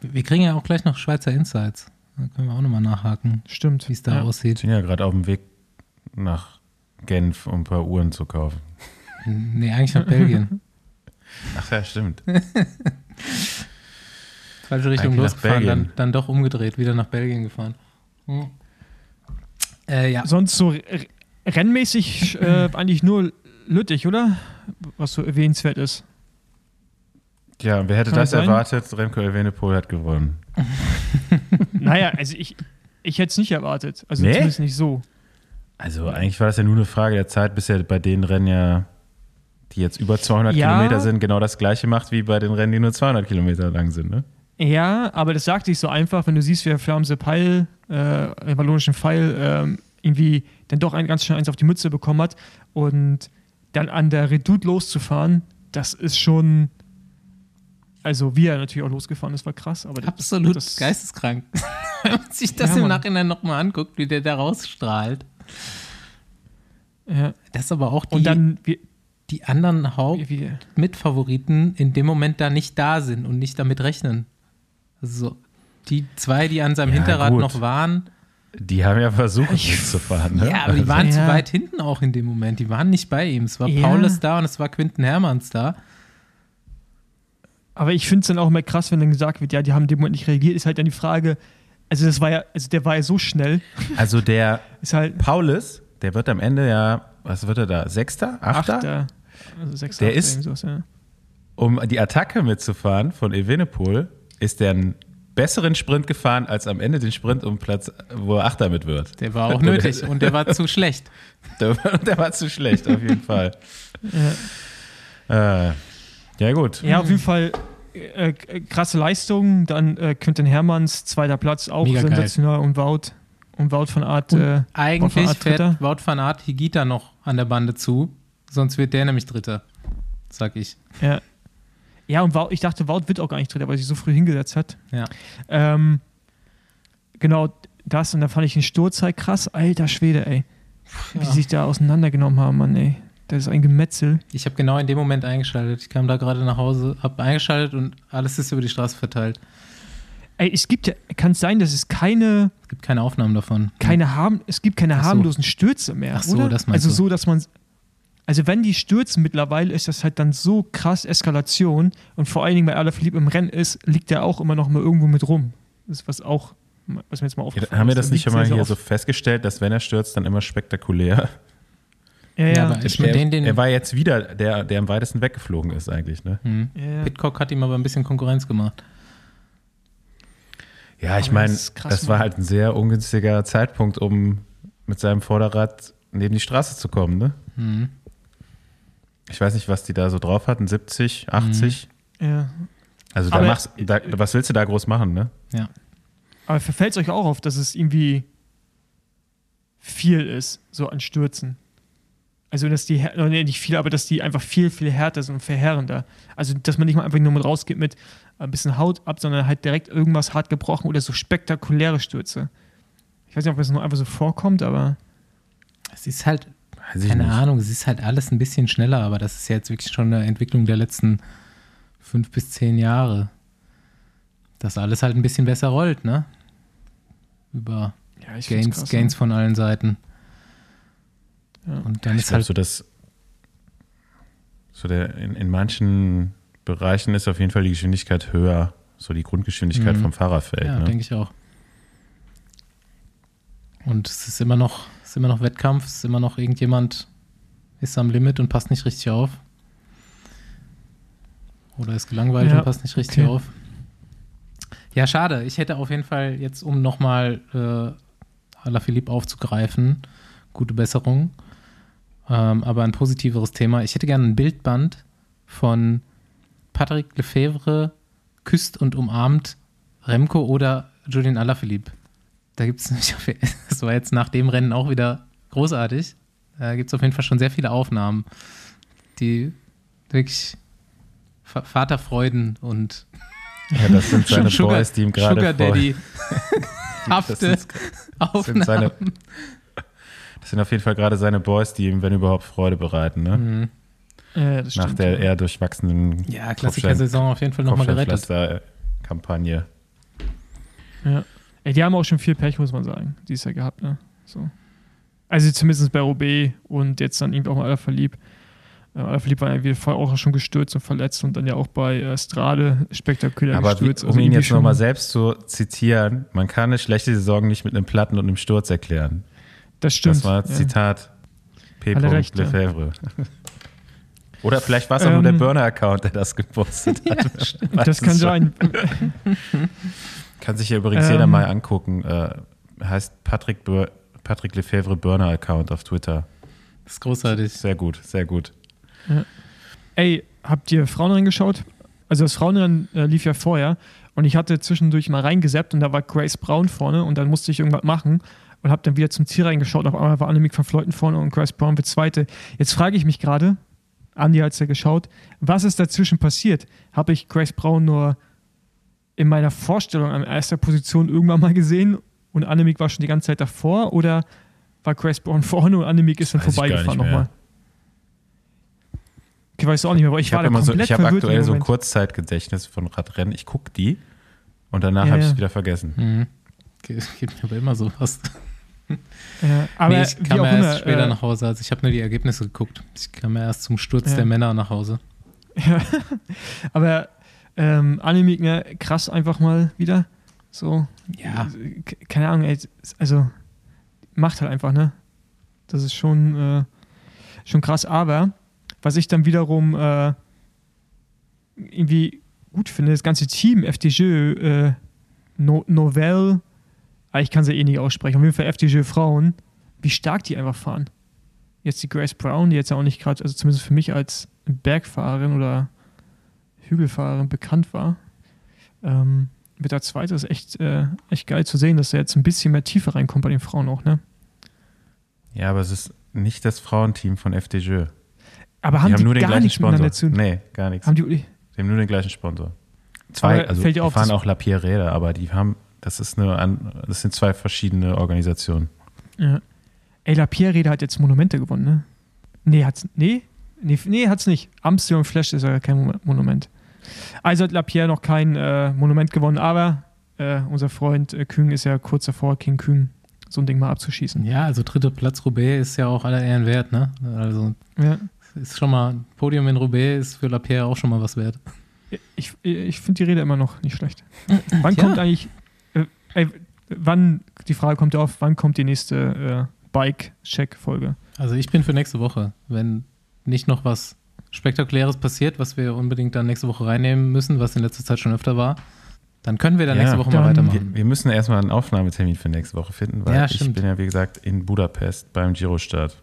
Wir kriegen ja auch gleich noch Schweizer Insights. Da können wir auch nochmal nachhaken, Stimmt. wie es da ja. Ich aussieht. bin ja gerade auf dem Weg nach Genf, um ein paar Uhren zu kaufen. Nee, eigentlich nach Belgien. Ach ja, stimmt. Falsche Richtung Eigentlich losgefahren, dann, dann doch umgedreht, wieder nach Belgien gefahren. Hm. Äh, ja, Sonst so rennmäßig äh, eigentlich nur Lüttich, oder? Was so erwähnenswert ist. Ja, wer hätte Kann das sein. erwartet? Remco Evenepoel hat gewonnen. naja, also ich, ich hätte es nicht erwartet. Also Nee? zumindest nicht so. Also eigentlich war das ja nur eine Frage der Zeit, bis er bei den Rennen ja, die jetzt über 200 Ja. Kilometer sind, genau das gleiche macht wie bei den Rennen, die nur 200 Kilometer lang sind. Ne? Ja, aber das sagt sich so einfach, wenn du siehst, wie der Flamse Peil, äh, wallonischen Pfeil, ähm, irgendwie dann doch ein, ganz schnell eins auf die Mütze bekommen hat und dann an der Redoute loszufahren, das ist schon, also wie er natürlich auch losgefahren ist, war krass. Aber das- absolut das, geisteskrank. Wenn man sich das Ja, im Mann. Nachhinein nochmal anguckt, wie der da rausstrahlt. Ja. Das ist aber auch die, Und dann, wie, die anderen Hauptmitfavoriten in dem Moment da nicht da sind und nicht damit rechnen. Also so, die zwei, die an seinem Ja, Hinterrad gut. noch waren, Die haben ja versucht, Ich- mitzufahren. Ne? ja, aber die waren zu Ja. weit hinten auch in dem Moment. Die waren nicht bei ihm. Es war Ja. Paulus da und es war Quinten Hermanns da. Aber ich finde es dann auch immer krass, wenn dann gesagt wird, ja, die haben in dem Moment nicht reagiert, ist halt dann die Frage, also das war ja, also der war ja so schnell, Also der ist halt Paulus, der wird am Ende ja, was wird er da? Sechster? Achter? Achter, also Sechster, Der Achter, ist- irgendwie sowas, ja. Um die Attacke mitzufahren von Evenepoel, ist der einen besseren Sprint gefahren, als am Ende den Sprint um Platz, wo er Achter mit wird. Der war auch nötig und der war zu schlecht. Der, war- der war zu schlecht, auf jeden Fall. Äh, ja, gut. Ja, auf jeden Fall äh, äh, krasse Leistung. Dann äh, Quinten Hermanns, zweiter Platz, auch Mega geil. sensationell. Und Wout, und Wout von Art. Und Äh, Wout Eigentlich van Aert fährt Dritter. Wout van Aert Higita noch an der Bande zu, sonst wird der nämlich Dritter, sag ich. ja. ja, und ich dachte, Wout wird auch gar nicht Dritter, weil er sich so früh hingesetzt hat. Ja. Ähm, genau das. Und da fand ich den Sturz halt krass. Alter Schwede, ey. Wie sie sich da auseinandergenommen haben, Mann, ey. Das ist ein Gemetzel. Ich habe genau in dem Moment eingeschaltet. Ich kam da gerade nach Hause, habe eingeschaltet und alles ist über die Straße verteilt. Ey, es gibt ja, kann es sein, dass es keine, Es gibt keine Aufnahmen davon. keine harm, es gibt keine so. harmlosen Stürze mehr, Ach so, oder? das meinst also du. so, dass man, also wenn die stürzen mittlerweile, ist das halt dann so krass Eskalation und vor allen Dingen, weil Alaphilippe im Rennen ist, liegt er auch immer noch mal irgendwo mit rum. Das ist was auch, was mir jetzt mal Ja, aufgefallen haben wir das nicht schon mal hier so festgestellt, dass wenn er stürzt, dann immer spektakulär? Ja, Ja, ja. aber ich Der, den, den er war jetzt wieder der, der am weitesten weggeflogen ist eigentlich, ne? hm. ja, ja. Pitcock hat ihm aber ein bisschen Konkurrenz gemacht. Ja, ich meine, das krass, das war Mann. halt ein sehr ungünstiger Zeitpunkt, um mit seinem Vorderrad neben die Straße zu kommen, ne? Hm. Ich weiß nicht, was die da so drauf hatten, 70, 80. ja. Also da Aber- machst, da, was willst du da groß machen, ne? Ja. Aber verfällt es euch auch auf, dass es irgendwie viel ist, so an Stürzen. Also, dass die, nee, nicht viel, aber dass die einfach viel, viel härter sind und verheerender. Also, dass man nicht mal einfach nur mit rausgeht mit ein bisschen Haut ab, sondern halt direkt irgendwas hart gebrochen oder so spektakuläre Stürze. Ich weiß nicht, ob das nur einfach so vorkommt, aber Es ist halt, Weiß ich keine nicht. Ahnung, es ist halt alles ein bisschen schneller, aber das ist ja jetzt wirklich schon eine Entwicklung der letzten fünf bis zehn Jahre. Dass alles halt ein bisschen besser rollt, ne? Über ja, Gains, krass, Gains von allen Seiten. Ja. Und dann Ich ist halt so dass so der in, in manchen Bereichen ist auf jeden Fall die Geschwindigkeit höher, so die Grundgeschwindigkeit Mhm. vom Fahrerfeld. Ja, ne? denke ich auch. Und es ist immer noch, ist immer noch Wettkampf, es ist immer noch irgendjemand ist am Limit und passt nicht richtig auf. Oder ist gelangweilt Ja, und passt nicht richtig okay. auf. Ja, schade. Ich hätte auf jeden Fall jetzt, um nochmal äh, Alaphilippe aufzugreifen, gute Besserung. Ähm, aber ein positiveres Thema. Ich hätte gerne ein Bildband von Patrick Lefebvre küsst und umarmt Remco oder Julian Alaphilippe. Da gibt es nämlich, das war jetzt nach dem Rennen auch wieder großartig. Da gibt es auf jeden Fall schon sehr viele Aufnahmen, die wirklich Va- Vaterfreuden und Ja, das sind seine Sugar- Boys, die ihm gerade Sugar vor- Daddy das hafte sind, das, Aufnahmen. sind seine, das sind auf jeden Fall gerade seine Boys, die ihm, wenn überhaupt, Freude bereiten. Ne? Mhm. Ja, das Nach stimmt. der ja. eher durchwachsenen Ja, Klassiker-Saison auf jeden Fall nochmal gerettet. Kampagne. Ja. Ey, die haben auch schon viel Pech, muss man sagen, dieses Jahr gehabt, ne? So. Also zumindest bei OB und jetzt dann irgendwie auch mal Alaphilippe. Äh, Alaphilippe war ja voll auch schon gestürzt und verletzt und dann ja auch bei äh, Strade spektakulär Aber wie, gestürzt. um Also ihn jetzt nochmal selbst zu zitieren, man kann eine schlechte Saison nicht mit einem Platten und einem Sturz erklären. Das stimmt. das war das ja. Zitat P. Ja. Lefebvre. Oder vielleicht war es auch nur Ähm, der Burner-Account, der das gepostet hat. Das es kann sein. Kann sich ja übrigens Ähm, jeder mal angucken. Äh, heißt Patrick, Bur Patrick Lefebvre Burner-Account auf Twitter. Das ist großartig. Sehr gut, sehr gut. Ey, habt ihr Frauenrennen geschaut? Also das Frauenrennen äh, lief ja vorher und ich hatte zwischendurch mal reingesappt und da war Grace Brown vorne und dann musste ich irgendwas machen und habe dann wieder zum Ziel reingeschaut. Auf einmal war Annemiek van Fleuten vorne und Grace Brown wird Zweite. Jetzt frage ich mich gerade, Andi hat es ja geschaut, was ist dazwischen passiert? Habe ich Grace Brown nur in meiner Vorstellung an erster Position irgendwann mal gesehen und Annemiek war schon die ganze Zeit davor oder war Brown vorne und Annemiek ist dann weiß ich vorbeigefahren nochmal? Okay, weißt du auch nicht mehr, weil ich, Ich war habe da immer so, komplett ich habe aktuell so ein. Kurzzeitgedächtnis von Radrennen. Ich gucke die und danach Ja, habe ich ja. es wieder vergessen. Mhm. Ge- Geht mir aber immer so was. Ja, aber nee, ich kam ja erst immer, später äh, nach Hause. Also ich habe nur die Ergebnisse geguckt. Ich kam ja erst zum Sturz Ja. der Männer nach Hause. Ja, aber ähm, Annemiek, ne, krass einfach mal wieder. So, Ja. Keine Ahnung, ey, also macht halt einfach, ne? Das ist schon, äh, schon krass. Aber was ich dann wiederum äh, irgendwie gut finde, das ganze Team FDJ, äh, no Novell, ah, ich kann sie eh nicht aussprechen, auf jeden Fall FDJ Frauen, wie stark die einfach fahren. Jetzt die Grace Brown, die jetzt ja auch nicht gerade, also zumindest für mich als Bergfahrerin oder Hügelfahrerin bekannt war, ähm, wird der Zweite ist echt, äh, echt geil zu sehen, dass er jetzt ein bisschen mehr Tiefe reinkommt bei den Frauen auch, ne? Ja, aber es ist nicht das Frauenteam von FDJ. Aber haben die, nur den gar gleichen nichts Sponsor. miteinander zu Nee, gar nichts. Haben die, Die haben nur den gleichen Sponsor. Zwei, Aber also fällt die auf, fahren auch Lapierre Räder, aber die haben, das ist eine, an- das sind zwei verschiedene Organisationen. ja. Ey, Lapierre hat jetzt Monumente gewonnen, ne? Nee, hat's, nee? Nee, nee hat's nicht. Amsterdam Flash ist ja kein Mo- Monument. Also hat Lapierre noch kein äh, Monument gewonnen, aber äh, unser Freund äh, Küng ist ja kurz davor, King Küng so ein Ding mal abzuschießen. Ja, also dritter Platz Roubaix ist ja auch aller Ehren wert, ne? Also Ja. ist schon mal, Podium in Roubaix ist für Lapierre auch schon mal was wert. Ich, ich finde die Rede immer noch nicht schlecht. Wann kommt eigentlich, äh, ey, wann, die Frage kommt ja auf, wann kommt die nächste äh, Bike-Check-Folge? Also ich bin für nächste Woche, wenn nicht noch was Spektakuläres passiert, was wir unbedingt dann nächste Woche reinnehmen müssen, was in letzter Zeit schon öfter war, dann können wir dann Ja, nächste Woche dann- mal Wir, weitermachen. wir müssen erstmal einen Aufnahmetermin für nächste Woche finden, weil Ja, ich bin ja, wie gesagt, in Budapest beim Giro-Start.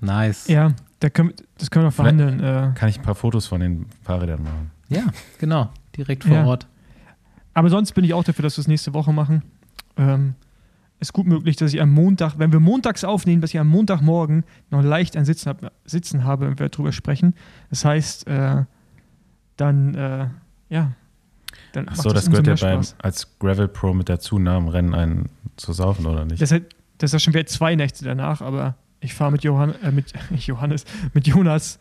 Nice. Ja, da können, das können wir verhandeln. Äh, Kann ich ein paar Fotos von den Fahrrädern machen? Ja, genau. Direkt vor Ja. Ort. aber sonst bin ich auch dafür, dass wir es nächste Woche machen. Ähm, ist gut möglich, dass ich am Montag, wenn wir montags aufnehmen, dass ich am Montagmorgen noch leicht ein Sitzen, hab, Sitzen habe und wir darüber sprechen. Das heißt, äh, dann, äh, ja. Dann Ach so, das gehört ja beim, als Gravel Pro mit dazu, nach dem Rennen einen zu saufen, oder nicht? Das, hat, das ist ja schon wieder zwei Nächte danach, aber ich fahre mit, Johann, äh, mit Johannes, mit Jonas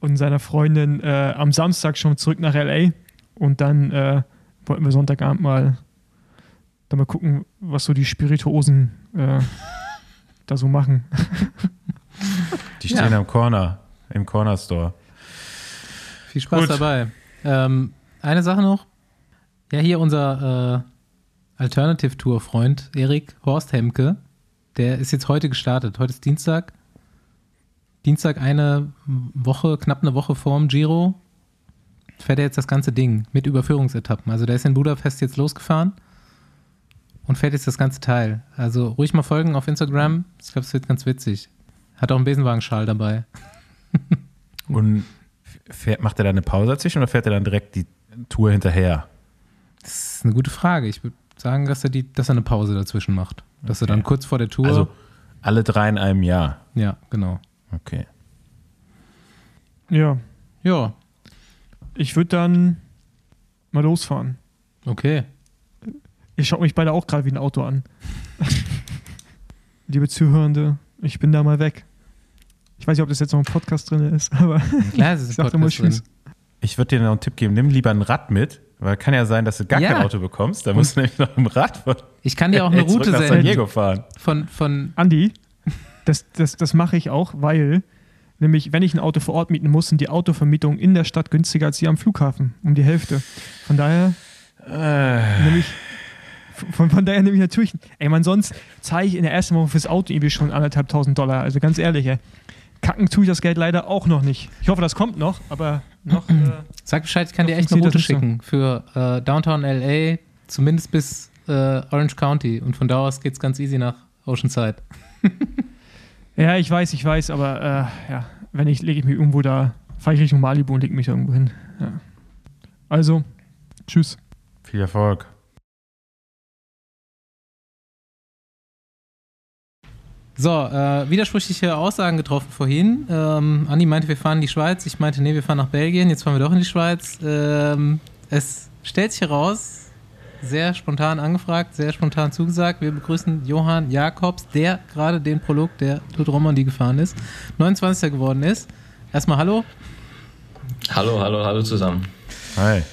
und seiner Freundin äh, am Samstag schon zurück nach L.A. und dann äh, wollten wir Sonntagabend mal dann mal gucken, was so die Spirituosen äh, da so machen. Die stehen ja. am Corner, im Corner Store. Viel Spaß Gut. dabei. Ähm, eine Sache noch. Ja, hier unser äh, Alternative Tour Freund Erik Horst Hemke, der ist jetzt heute gestartet. Heute ist Dienstag. Dienstag eine Woche, knapp eine Woche vorm Giro, fährt er jetzt das ganze Ding mit Überführungsetappen. Also der ist in Budapest jetzt losgefahren und fährt jetzt das ganze Teil. Also ruhig mal folgen auf Instagram. Ich glaube, es wird ganz witzig. Hat auch einen Besenwagenschal dabei. und fährt, macht er da eine Pause dazwischen oder fährt er dann direkt die Tour hinterher? Das ist eine gute Frage. Ich würde sagen, dass er, die, dass er eine Pause dazwischen macht. Dass okay. er dann kurz vor der Tour. Also alle drei in einem Jahr. Ja, genau. Okay. Ja. Ja. Ich würde dann mal losfahren. Okay. Ihr schaut mich beide auch gerade wie ein Auto an. Liebe Zuhörende, ich bin da mal weg. Ich weiß nicht, ob das jetzt noch ein Podcast drin ist, aber Klar, es ist ein Podcast drin. Ich würde dir noch einen Tipp geben, nimm lieber ein Rad mit, weil kann ja sein, dass du gar ja. kein Auto bekommst. Da musst du nämlich noch im Rad von Ich kann dir auch eine Route senden. Diego fahren. Von, von Andi, das, das, das mache ich auch, weil nämlich, wenn ich ein Auto vor Ort mieten muss, sind die Autovermietungen in der Stadt günstiger als die am Flughafen. Um die Hälfte. Von daher, äh. nämlich von, von daher nehme ich natürlich, ey, man, sonst zahle ich in der ersten Woche fürs Auto irgendwie schon anderthalb tausend Dollar. Also ganz ehrlich, ey. Kacken tue ich das Geld leider auch noch nicht. Ich hoffe, das kommt noch, aber noch. Äh, Sag Bescheid, ich kann dir echt eine Route schicken für äh, Downtown LA, zumindest bis äh, Orange County. Und von da aus geht es ganz easy nach Oceanside. ja, ich weiß, ich weiß, aber äh, ja, wenn ich, lege ich mich irgendwo da, fahre ich Richtung Malibu und lege mich da irgendwo hin. Ja. Also, tschüss. Viel Erfolg. So, äh, widersprüchliche Aussagen getroffen vorhin. Ähm, Andi meinte, wir fahren in die Schweiz. Ich meinte, nee, wir fahren nach Belgien. Jetzt fahren wir doch in die Schweiz. Ähm, es stellt sich heraus, sehr spontan angefragt, sehr spontan zugesagt. Wir begrüßen Johann Jakobs, der gerade den Prolog der Tour de Romandie gefahren ist, 29. geworden ist. Erstmal Hallo. Hallo, hallo, hallo zusammen. Hi.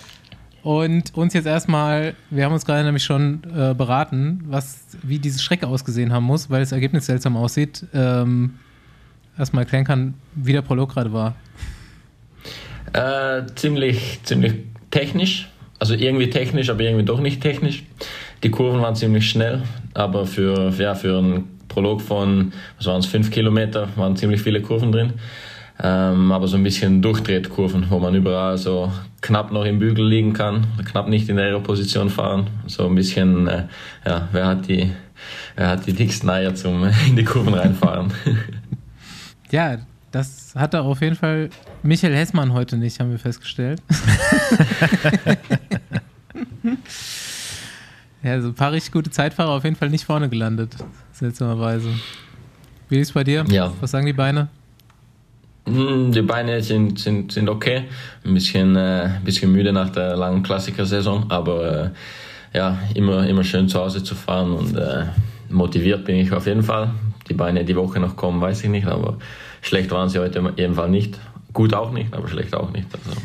Und uns jetzt erstmal, wir haben uns gerade nämlich schon äh, beraten, was, wie diese Strecke ausgesehen haben muss, weil das Ergebnis seltsam aussieht. Ähm, erstmal erklären kann, wie der Prolog gerade war. Äh, ziemlich, ziemlich technisch. Also irgendwie technisch, aber irgendwie doch nicht technisch. Die Kurven waren ziemlich schnell, aber für, ja, für einen Prolog von, was waren es, fünf Kilometer, waren ziemlich viele Kurven drin. Ähm, aber so ein bisschen Durchtretkurven, wo man überall so knapp noch im Bügel liegen kann, knapp nicht in der Aero-Position fahren. So ein bisschen, äh, ja, wer hat die, wer hat die dicksten Eier zum in die Kurven reinfahren? ja, das hatte auf jeden Fall Michael Hessmann heute nicht, haben wir festgestellt. ja, so ein paar richtig gute Zeitfahrer auf jeden Fall nicht vorne gelandet, seltsamerweise. Wie ist es bei dir? Ja. Was sagen die Beine? Hm, die Beine sind, sind, sind okay. Ein bisschen, äh, bisschen müde nach der langen Klassikersaison, aber äh, ja, immer, immer schön zu Hause zu fahren und äh, motiviert bin ich auf jeden Fall. Die Beine die Woche noch kommen, weiß ich nicht, aber schlecht waren sie heute jeden Fall nicht. Gut auch nicht, aber schlecht auch nicht. Also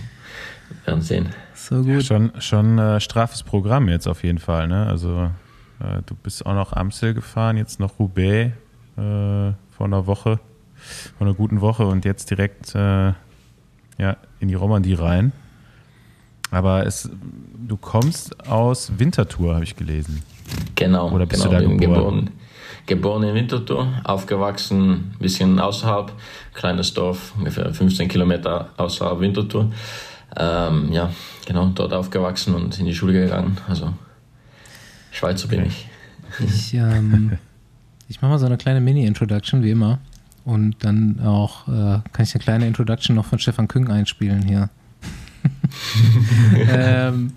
werden sehen. So gut. Ja, schon schon äh, straffes Programm jetzt auf jeden Fall. Ne? Also äh, du bist auch noch Amstel gefahren, jetzt noch Roubaix äh, vor einer Woche von einer guten Woche und jetzt direkt äh, ja, in die Romandie rein. Aber es, du kommst aus Winterthur, habe ich gelesen. Genau. Oder bist genau, du da geboren? geboren? Geboren in Winterthur, aufgewachsen ein bisschen außerhalb, kleines Dorf, ungefähr 15 Kilometer außerhalb Winterthur. Ähm, ja, genau, dort aufgewachsen und in die Schule gegangen. Also Schweizer bin ich. Ich, ähm, ich mache mal so eine kleine Mini-Introduction, wie immer. Und dann auch äh, kann ich eine kleine Introduction noch von Stefan Küng einspielen hier. ähm,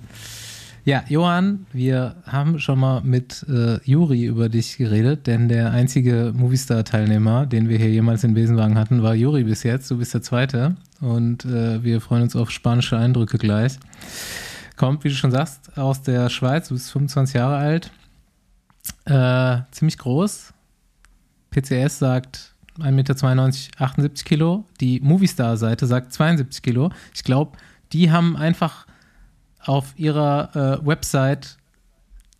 Ja, Johann, wir haben schon mal mit äh, Juri über dich geredet, denn der einzige Movistar-Teilnehmer, den wir hier jemals in Besenwagen hatten, war Juri bis jetzt. Du bist der Zweite und äh, wir freuen uns auf spanische Eindrücke gleich. Kommt, wie du schon sagst, aus der Schweiz, du bist 25 Jahre alt, äh, ziemlich groß. PCS sagt 1,92 Meter, 78 Kilo. Die Movistar-Seite sagt 72 Kilo. Ich glaube, die haben einfach auf ihrer äh, Website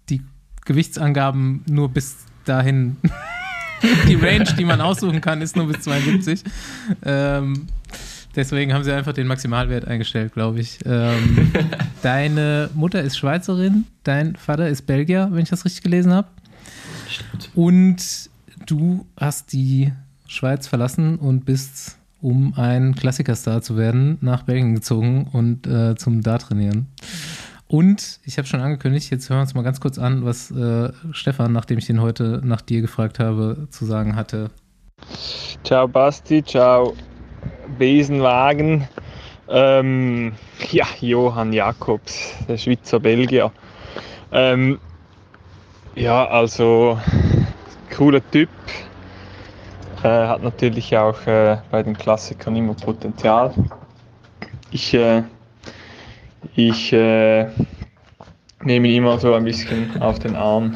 die Gewichtsangaben nur bis dahin. die Range, die man aussuchen kann, ist nur bis 72. Ähm, deswegen haben sie einfach den Maximalwert eingestellt, glaube ich. Ähm, deine Mutter ist Schweizerin, dein Vater ist Belgier, wenn ich das richtig gelesen habe. Und du hast die Schweiz verlassen und bist um ein Klassikerstar zu werden, nach Belgien gezogen und äh, zum Dart trainieren. Und ich habe schon angekündigt, jetzt hören wir uns mal ganz kurz an, was äh, Stefan, nachdem ich ihn heute nach dir gefragt habe, zu sagen hatte. Ciao Basti, ciao Besenwagen. Ähm, ja, Johann Jakobs, der Schweizer Belgier. Ähm, ja, also cooler Typ, äh, hat natürlich auch äh, bei den Klassikern immer Potenzial. Ich, äh, ich äh, nehme ihn immer so ein bisschen auf den Arm,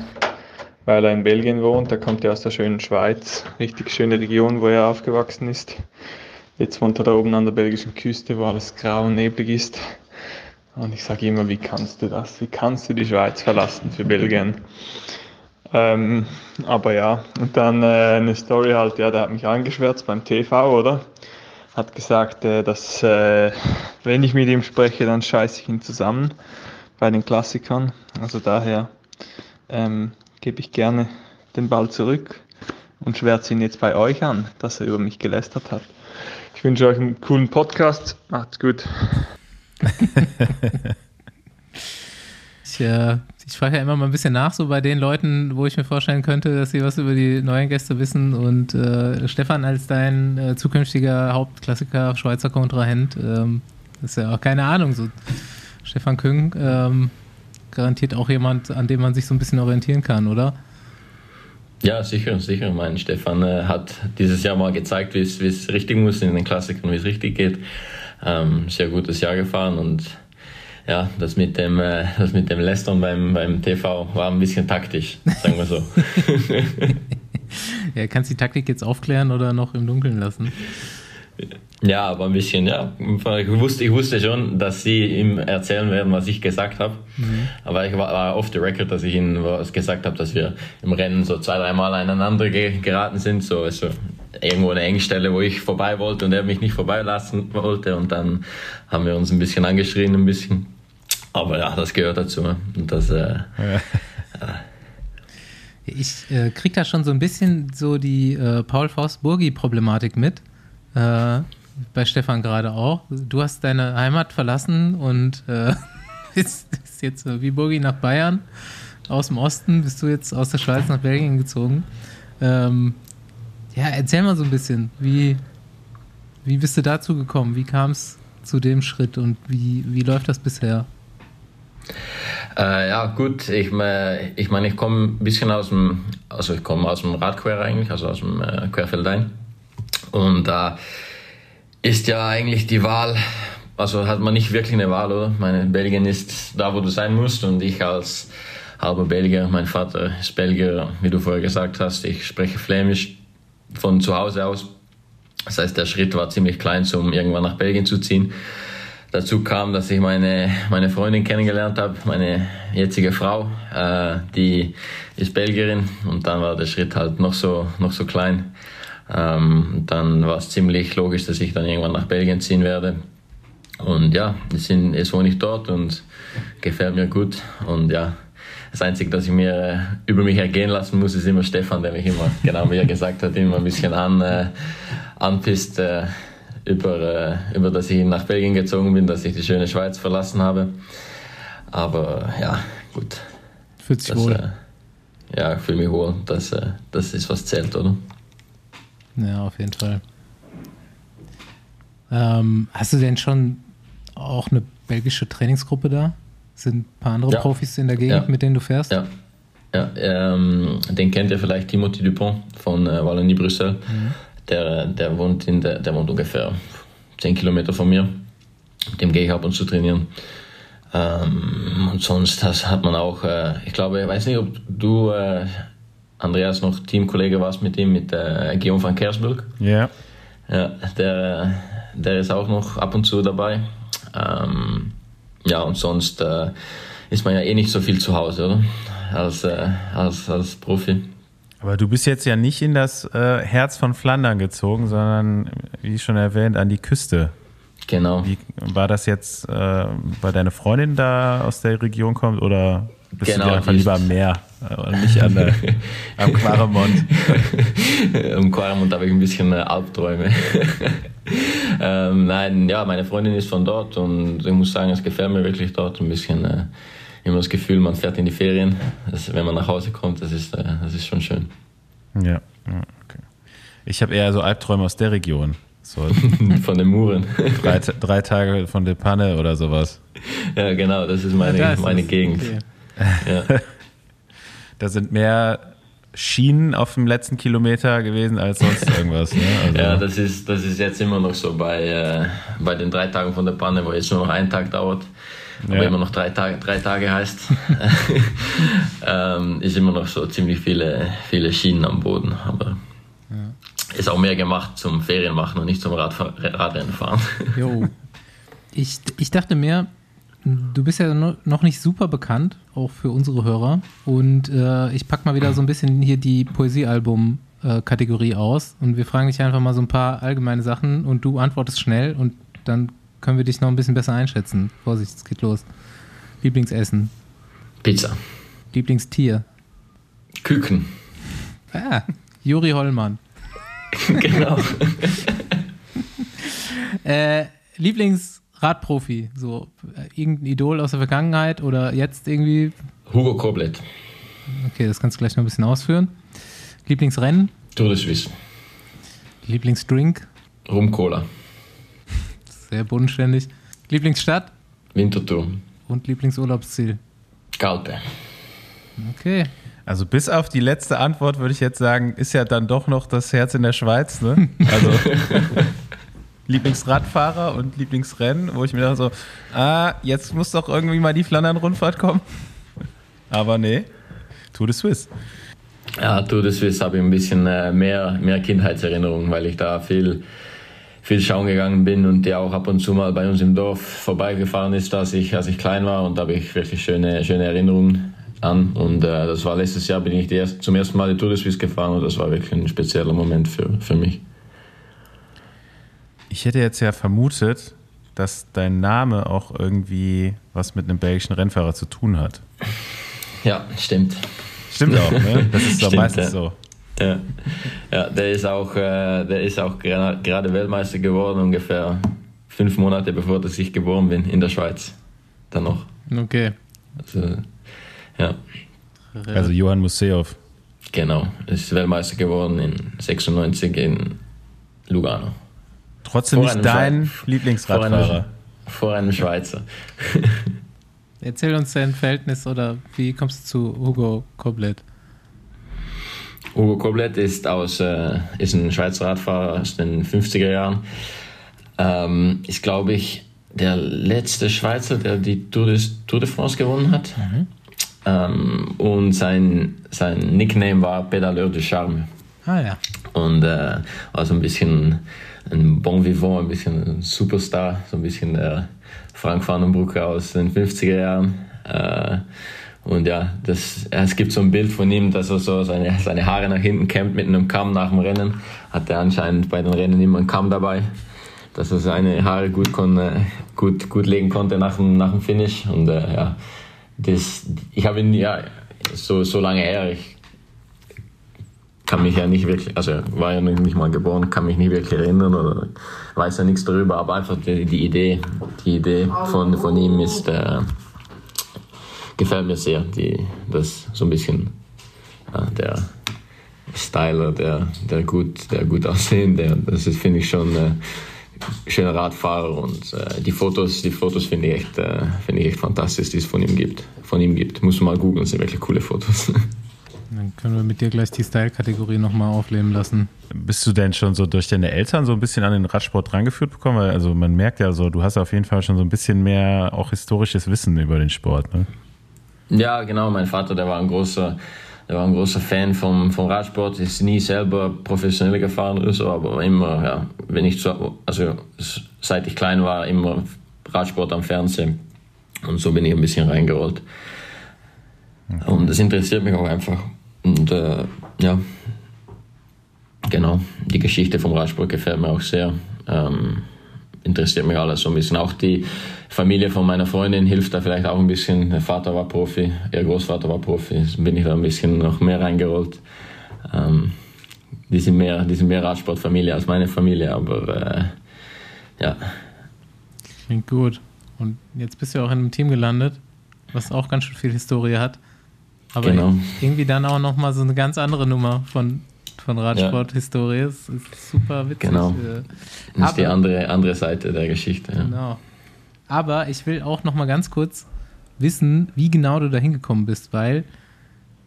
weil er in Belgien wohnt. Er kommt ja aus der schönen Schweiz, richtig schöne Region, wo er aufgewachsen ist. Jetzt wohnt er da oben an der belgischen Küste, wo alles grau und neblig ist. Und ich sage immer, wie kannst du das? Wie kannst du die Schweiz verlassen für Belgien? Ähm, aber ja, und dann äh, eine Story halt, ja, der hat mich angeschwärzt beim TV, oder? Hat gesagt, äh, dass äh, wenn ich mit ihm spreche, dann scheiße ich ihn zusammen bei den Klassikern. Also daher ähm, gebe ich gerne den Ball zurück und schwärze ihn jetzt bei euch an, dass er über mich gelästert hat. Ich wünsche euch einen coolen Podcast. Macht's gut. äh, ich frage ja immer mal ein bisschen nach, so bei den Leuten, wo ich mir vorstellen könnte, dass sie was über die neuen Gäste wissen. Und äh, Stefan als dein äh, zukünftiger Hauptklassiker Schweizer Kontrahent, ähm, ist ja auch keine Ahnung. So Stefan Küng ähm, garantiert auch jemand, an dem man sich so ein bisschen orientieren kann, oder? Ja, sicher, sicher. Mein Stefan äh, hat dieses Jahr mal gezeigt, wie es richtig muss in den Klassikern, wie es richtig geht. Ähm, sehr gutes Jahr gefahren und ja, das mit dem, äh, das mit dem Lästern beim, beim TV war ein bisschen taktisch, sagen wir so. ja, kannst du die Taktik jetzt aufklären oder noch im Dunkeln lassen? Ja, aber ein bisschen, ja. Ich wusste, ich wusste schon, dass sie ihm erzählen werden, was ich gesagt habe. Mhm. Aber ich war, war off the record, dass ich ihnen was gesagt habe, dass wir im Rennen so zwei, dreimal aneinander geraten sind. So also irgendwo eine Engstelle, wo ich vorbei wollte und er mich nicht vorbeilassen wollte. Und dann haben wir uns ein bisschen angeschrien, ein bisschen. Aber ja, das gehört dazu. Und das, äh, ja. Ich äh, kriege da schon so ein bisschen so die äh, Paul Faust-Burgi-Problematik mit. Äh, bei Stefan gerade auch. Du hast deine Heimat verlassen und äh, bist, bist, jetzt wie Burgi nach Bayern. Aus dem Osten bist du jetzt aus der Schweiz nach Belgien gezogen. Ähm, ja, erzähl mal so ein bisschen, wie, wie bist du dazu gekommen? Wie kam es zu dem Schritt und wie, wie läuft das bisher? Äh, ja, gut, ich, äh, ich meine, ich komme ein bisschen aus dem, also ich komme aus dem Radquer eigentlich, also aus dem äh, Querfeldein. Und da ist ja eigentlich die Wahl, also hat man nicht wirklich eine Wahl, oder? Meine Belgien ist da, wo du sein musst und ich als halber Belgier, mein Vater ist Belgier, wie du vorher gesagt hast, ich spreche Flämisch von zu Hause aus. Das heißt, der Schritt war ziemlich klein, um irgendwann nach Belgien zu ziehen dazu kam, dass ich meine, meine Freundin kennengelernt habe, meine jetzige Frau, äh, die ist Belgierin und dann war der Schritt halt noch so, noch so klein. Ähm, dann war es ziemlich logisch, dass ich dann irgendwann nach Belgien ziehen werde. Und ja, jetzt, jetzt wohne ich dort und gefällt mir gut. Und ja, das Einzige, das ich mir äh, über mich ergehen lassen muss, ist immer Stefan, der mich immer, genau wie er gesagt hat, immer ein bisschen an, äh, anpisst. Äh, über, äh, über dass ich nach Belgien gezogen bin, dass ich die schöne Schweiz verlassen habe. Aber ja, gut. Fühlt sich das, wohl. Äh, ja, ich fühle mich wohl. Das, äh, das ist, was zählt, oder? Ja, auf jeden Fall. Ähm, hast du denn schon auch eine belgische Trainingsgruppe da? Sind ein paar andere Ja. Profis in der Gegend, Ja. mit denen du fährst? Ja, ja ähm, den kennt ihr vielleicht, Timothy Dupont von äh, Wallonie Brüssel. Der, der, wohnt in der, der wohnt ungefähr 10 Kilometer von mir. Mit dem gehe ich ab und zu trainieren. Ähm, und sonst das hat man auch, äh, ich glaube, ich weiß nicht, ob du, äh, Andreas, noch Teamkollege warst mit ihm, mit äh, Guillaume van Kersburg. Ja. Ja, der, der ist auch noch ab und zu dabei. Ähm, ja, und sonst äh, ist man ja eh nicht so viel zu Hause, oder? Als, äh, als, als Profi. Aber du bist jetzt ja nicht in das äh, Herz von Flandern gezogen, sondern, wie schon erwähnt, an die Küste. Genau. Wie war das jetzt, äh, weil deine Freundin da aus der Region kommt oder bist Genau, du einfach lieber am Meer und nicht an der, am Quaremont? Im Quarmund habe ich ein bisschen äh, Albträume. ähm, nein, ja, meine Freundin ist von dort und ich muss sagen, es gefällt mir wirklich dort ein bisschen. Äh, immer das Gefühl, man fährt in die Ferien. Das, wenn man nach Hause kommt, das ist, äh, das ist schon schön. Ja, ja, okay. Ich habe eher so Albträume aus der Region. So Von den Muren. drei, drei Tage von der Panne oder sowas. ja, genau, das ist meine, Da ist meine es. Gegend. Okay. Ja. Da sind mehr Schienen auf dem letzten Kilometer gewesen als sonst irgendwas. Ne? Also, Ja, das ist, das ist jetzt immer noch so bei, äh, bei den drei Tagen von der Panne, wo jetzt nur noch ein Tag dauert, aber Ja. immer noch drei Tage, drei Tage heißt, ähm, ist immer noch so ziemlich viele, viele Schienen am Boden. Aber ist auch mehr gemacht zum Ferien machen und nicht zum Radfahr Radrennen fahren. Jo. Ich, ich dachte mir, du bist ja no- noch nicht super bekannt, auch für unsere Hörer. Und äh, ich pack mal wieder so ein bisschen hier die Poesiealbum-Kategorie aus. Und wir fragen dich einfach mal so ein paar allgemeine Sachen und du antwortest schnell und dann können wir dich noch ein bisschen besser einschätzen. Vorsicht, es geht los. Lieblingsessen, Pizza. Lieblingstier. Küken. Ah, Juri Hollmann. genau. Äh, Lieblingsradprofi, so äh, irgendein Idol aus der Vergangenheit oder jetzt irgendwie Hugo Koblet. Okay, das kannst du gleich noch ein bisschen ausführen. Lieblingsrennen, Tour de Suisse. Lieblingsdrink, Rum Cola. Sehr bodenständig. Lieblingsstadt Winterthur. und Lieblingsurlaubsziel. Galpe. Okay. Also bis auf die letzte Antwort würde ich jetzt sagen, ist ja dann doch noch das Herz in der Schweiz. Ne? Also Lieblingsradfahrer und Lieblingsrennen, wo ich mir dachte so, ah, jetzt muss doch irgendwie mal die Flandern-Rundfahrt kommen. Aber nee, Tour de Suisse. Ja, Tour de Suisse habe ich ein bisschen äh, mehr, mehr Kindheitserinnerungen, weil ich da viel, viel schauen gegangen bin und der auch ab und zu mal bei uns im Dorf vorbeigefahren ist, als ich, als ich klein war. Und da habe ich wirklich schöne, schöne Erinnerungen an. Und äh, das war letztes Jahr, bin ich erst, zum ersten Mal die Tour de Suisse gefahren und das war wirklich ein spezieller Moment für, für mich. Ich hätte jetzt ja vermutet, dass dein Name auch irgendwie was mit einem belgischen Rennfahrer zu tun hat. Ja, stimmt. Stimmt auch, ne? Das ist doch meistens ja. so. Ja, ja der ist auch, äh, der ist auch gerade Weltmeister geworden, ungefähr fünf Monate bevor dass ich geboren bin, in der Schweiz. Dann noch. Okay. Also, ja, Also Johann Museov. genau. Ist Weltmeister geworden in 96 in Lugano. Trotzdem Vor nicht dein Schweiz- Lieblingsradfahrer. Vor einem Schweizer. Erzähl uns dein Verhältnis oder wie kommst du zu Hugo Koblet? Hugo Koblet ist, aus, äh, ist ein Schweizer Radfahrer aus den 50er Jahren. Ähm, ist, glaube ich, der letzte Schweizer, der die Tour de, Tour de France gewonnen hat. Ähm, und sein, sein Nickname war Pedaleur de Charme. Ah ja. Und äh, also ein bisschen ein Bon Vivant, ein bisschen ein Superstar, so ein bisschen der Frank Vandenbrucke aus den 50er Jahren. Äh, und ja, das, es gibt so ein Bild von ihm, dass er so seine, seine Haare nach hinten kämmt mit einem Kamm nach dem Rennen. Hat er anscheinend bei den Rennen immer einen Kamm dabei, dass er seine Haare gut, kon, äh, gut, gut legen konnte nach dem, nach dem Finish. Und äh, ja, das, ich habe ihn ja so, so lange her, ich kann mich ja nicht wirklich, also war ja nicht mal geboren, kann mich nicht wirklich erinnern oder weiß ja nichts darüber, aber einfach die, die Idee, die Idee von, von ihm ist, äh, gefällt mir sehr, die, das so ein bisschen äh, der Styler, der, der gut, der gut aussehen, der, das ist, finde ich schon, äh, schöner Radfahrer und äh, die Fotos, die Fotos finde ich echt, äh, finde ich echt fantastisch, die es von ihm gibt. Von ihm gibt. Muss man mal googeln, sind wirklich coole Fotos. Dann können wir mit dir gleich die Style-Kategorie nochmal aufleben lassen. Bist du denn schon so durch deine Eltern so ein bisschen an den Radsport drangeführt bekommen? Weil also man merkt ja so, du hast auf jeden Fall schon so ein bisschen mehr auch historisches Wissen über den Sport. Ne? Ja, genau. Mein Vater, der war ein großer, der war ein großer Fan vom, vom Radsport. Ist nie selber professionell gefahren oder so, aber immer, ja, wenn ich so, also seit ich klein war, immer Radsport am Fernsehen. Und so bin ich ein bisschen reingerollt. Und das interessiert mich auch einfach. Und äh, ja, genau, die Geschichte vom Radsport gefällt mir auch sehr. Ähm, interessiert mich alles so ein bisschen. Auch die Familie von meiner Freundin hilft da vielleicht auch ein bisschen. Der Vater war Profi, ihr Großvater war Profi, Jetzt bin ich da ein bisschen noch mehr reingerollt. Ähm, die, sind mehr, die sind mehr Radsportfamilie als meine Familie, aber äh, ja. Klingt gut. Und jetzt bist du auch in einem Team gelandet, was auch ganz schön viel Historie hat. Aber genau. irgendwie dann auch nochmal so eine ganz andere Nummer von, von Radsport-Historie. Ja. ist super witzig. Genau. Das ist die andere, andere Seite der Geschichte. Genau. Aber ich will auch nochmal ganz kurz wissen, wie genau du da hingekommen bist, weil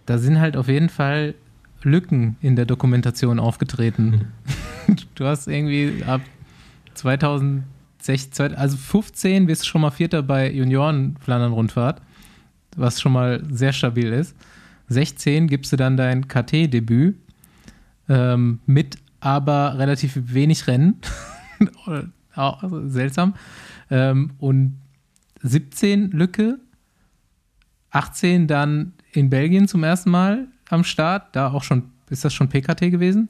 da sind halt auf jeden Fall Lücken in der Dokumentation aufgetreten. Mhm. Du hast irgendwie ab 2016, also 15 bist du schon mal Vierter bei Junioren-Flandern-Rundfahrt was schon mal sehr stabil ist. 16 gibst du dann dein KT-Debüt ähm, mit aber relativ wenig Rennen. Auch seltsam. Ähm, und 17 Lücke. 18 dann in Belgien zum ersten Mal am Start. Da auch schon, ist das schon PKT gewesen?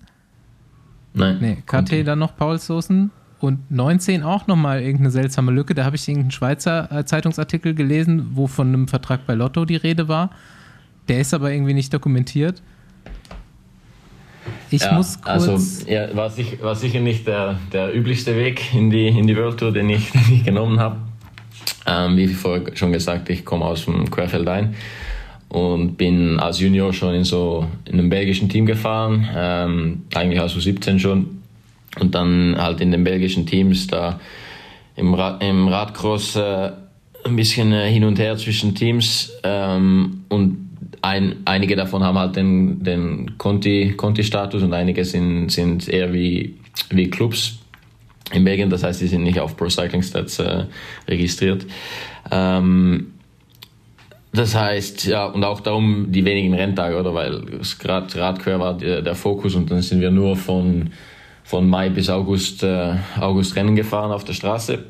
Nein. Nee, KT dann noch Paul Soßen. Und 19 auch nochmal irgendeine seltsame Lücke. Da habe ich irgendeinen Schweizer äh, Zeitungsartikel gelesen, wo von einem Vertrag bei Lotto die Rede war. Der ist aber irgendwie nicht dokumentiert. Ich ja, muss kurz. Also, ja, war, sicher, war sicher nicht der, der üblichste Weg in die, in die World Tour, den ich, den ich genommen habe. Ähm, wie vorher schon gesagt, ich komme aus dem Querfeldein und bin als Junior schon in so in einem belgischen Team gefahren, ähm, eigentlich als U17 schon und dann halt in den belgischen Teams da im, Rad, im Radcross äh, ein bisschen äh, hin und her zwischen Teams ähm, und ein, einige davon haben halt den, den Conti-Status und einige sind, sind eher wie, wie Clubs in Belgien, das heißt, die sind nicht auf Pro Cycling Stats äh, registriert. Ähm, das heißt, ja, und auch darum die wenigen Renntage, oder? Weil gerade Radquer war der, der Fokus und dann sind wir nur von von Mai bis August, äh, August Rennen gefahren auf der Straße.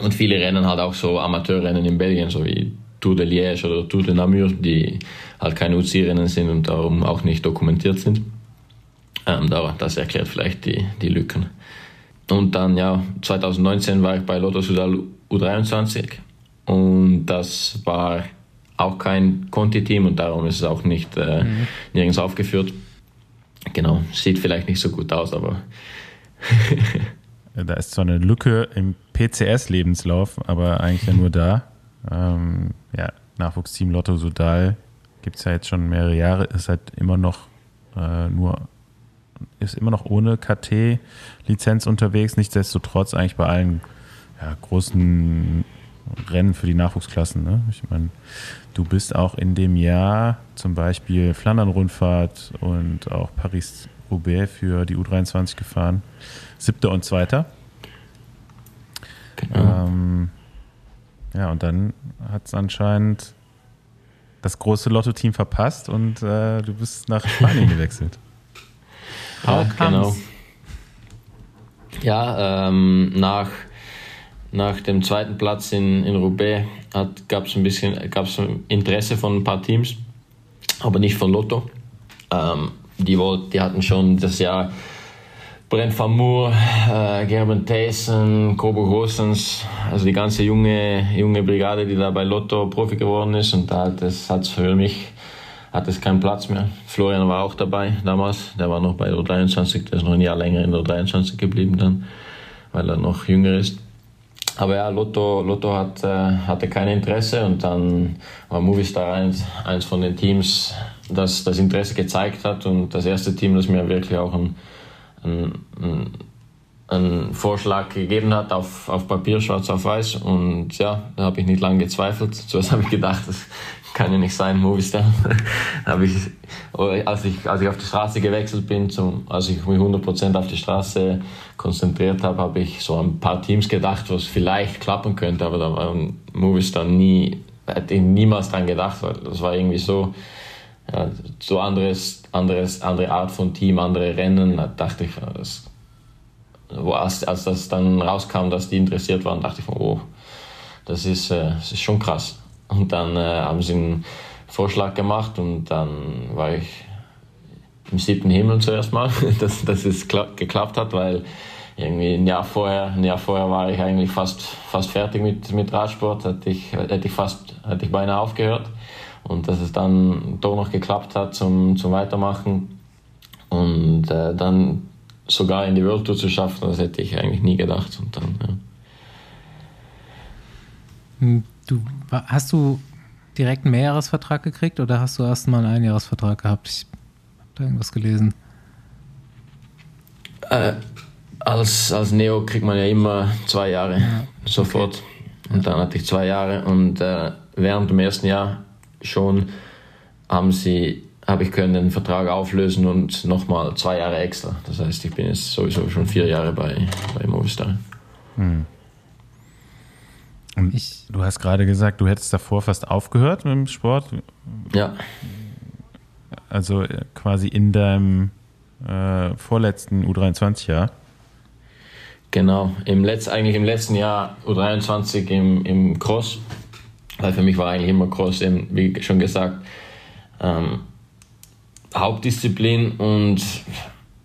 Und viele Rennen halt auch so Amateurrennen in Belgien, so wie Tour de Liège oder Tour de Namur, die halt keine UCI-Rennen sind und darum auch nicht dokumentiert sind. Ähm, das erklärt vielleicht die, die Lücken. Und dann, ja, 2019 war ich bei Lotto Sudal U23 und das war auch kein Conti-Team und darum ist es auch nicht äh, mhm. nirgends aufgeführt. Genau, sieht vielleicht nicht so gut aus, aber. da ist zwar eine Lücke im PCS-Lebenslauf, aber eigentlich ja nur da. Ähm, ja, Nachwuchsteam Lotto Sudal gibt es ja jetzt schon mehrere Jahre, ist halt immer noch äh, nur, ist immer noch ohne KT-Lizenz unterwegs, nichtsdestotrotz eigentlich bei allen ja, großen Rennen für die Nachwuchsklassen. Ne? Ich meine, Du bist auch in dem Jahr zum Beispiel Flandern-Rundfahrt und auch Paris-Roubaix für die U23 gefahren. Siebter und Zweiter. Genau. Ähm, ja, und dann hat es anscheinend das große Lotto-Team verpasst und äh, du bist nach Spanien gewechselt. How ja, genau. Ja, ähm, nach nach dem zweiten Platz in, in Roubaix gab es ein bisschen gab's Interesse von ein paar Teams, aber nicht von Lotto. Ähm, die, wollt, die hatten schon das Jahr Brent Moer, äh, Gerben Thijssen, Kobo Goossens, also die ganze junge, junge Brigade, die da bei Lotto Profi geworden ist. Und da hat es für mich hat es keinen Platz mehr. Florian war auch dabei damals, der war noch bei der 23, der ist noch ein Jahr länger in der 23 geblieben dann, weil er noch jünger ist. Aber ja, Lotto, Lotto hat, äh, hatte kein Interesse und dann war Movistar eins, eins von den Teams, das das Interesse gezeigt hat und das erste Team, das mir wirklich auch ein, ein, ein, einen Vorschlag gegeben hat auf, auf Papier, schwarz auf weiß. Und ja, da habe ich nicht lange gezweifelt. Zuerst habe ich gedacht, das kann ja nicht sein, Movistar. ich, als ich, als ich auf die Straße gewechselt bin, zum, als ich mich 100% auf die Straße konzentriert habe, habe ich so ein paar Teams gedacht, was vielleicht klappen könnte, aber da war Movistar nie, hätte ich niemals dran gedacht, weil das war irgendwie so, ja, so anderes, anderes, andere Art von Team, andere Rennen, da dachte ich, das, als, als das dann rauskam, dass die interessiert waren, dachte ich, oh, das ist, äh, das ist schon krass. Und dann äh, haben sie einen Vorschlag gemacht und dann war ich im siebten Himmel zuerst mal, dass, dass es geklappt hat, weil irgendwie ein Jahr vorher, ein Jahr vorher war ich eigentlich fast, fast fertig mit, mit Radsport, hätte ich, hätte ich fast, hätte ich beinahe aufgehört. Und dass es dann doch noch geklappt hat zum, zum Weitermachen und äh, dann sogar in die World Tour zu schaffen, das hätte ich eigentlich nie gedacht. Und dann, ja. Hm, du, hast du direkt einen Mehrjahresvertrag gekriegt oder hast du erst mal einen Einjahresvertrag gehabt? Ich habe da irgendwas gelesen. Äh, als, als Neo kriegt man ja immer zwei Jahre ja. sofort. Okay. Und dann hatte ich zwei Jahre und äh, während dem ersten Jahr schon haben sie habe ich können den Vertrag auflösen und nochmal zwei Jahre extra. Das heißt, ich bin jetzt sowieso schon vier Jahre bei, bei Movistar. Hm. Und ich, du hast gerade gesagt, du hättest davor fast aufgehört mit dem Sport. Ja. Also äh, quasi in deinem äh, vorletzten U23-Jahr. Genau, im Letz-, eigentlich im letzten Jahr U23 im, im Cross, weil für mich war eigentlich immer Cross, eben, wie schon gesagt, ähm, Hauptdisziplin und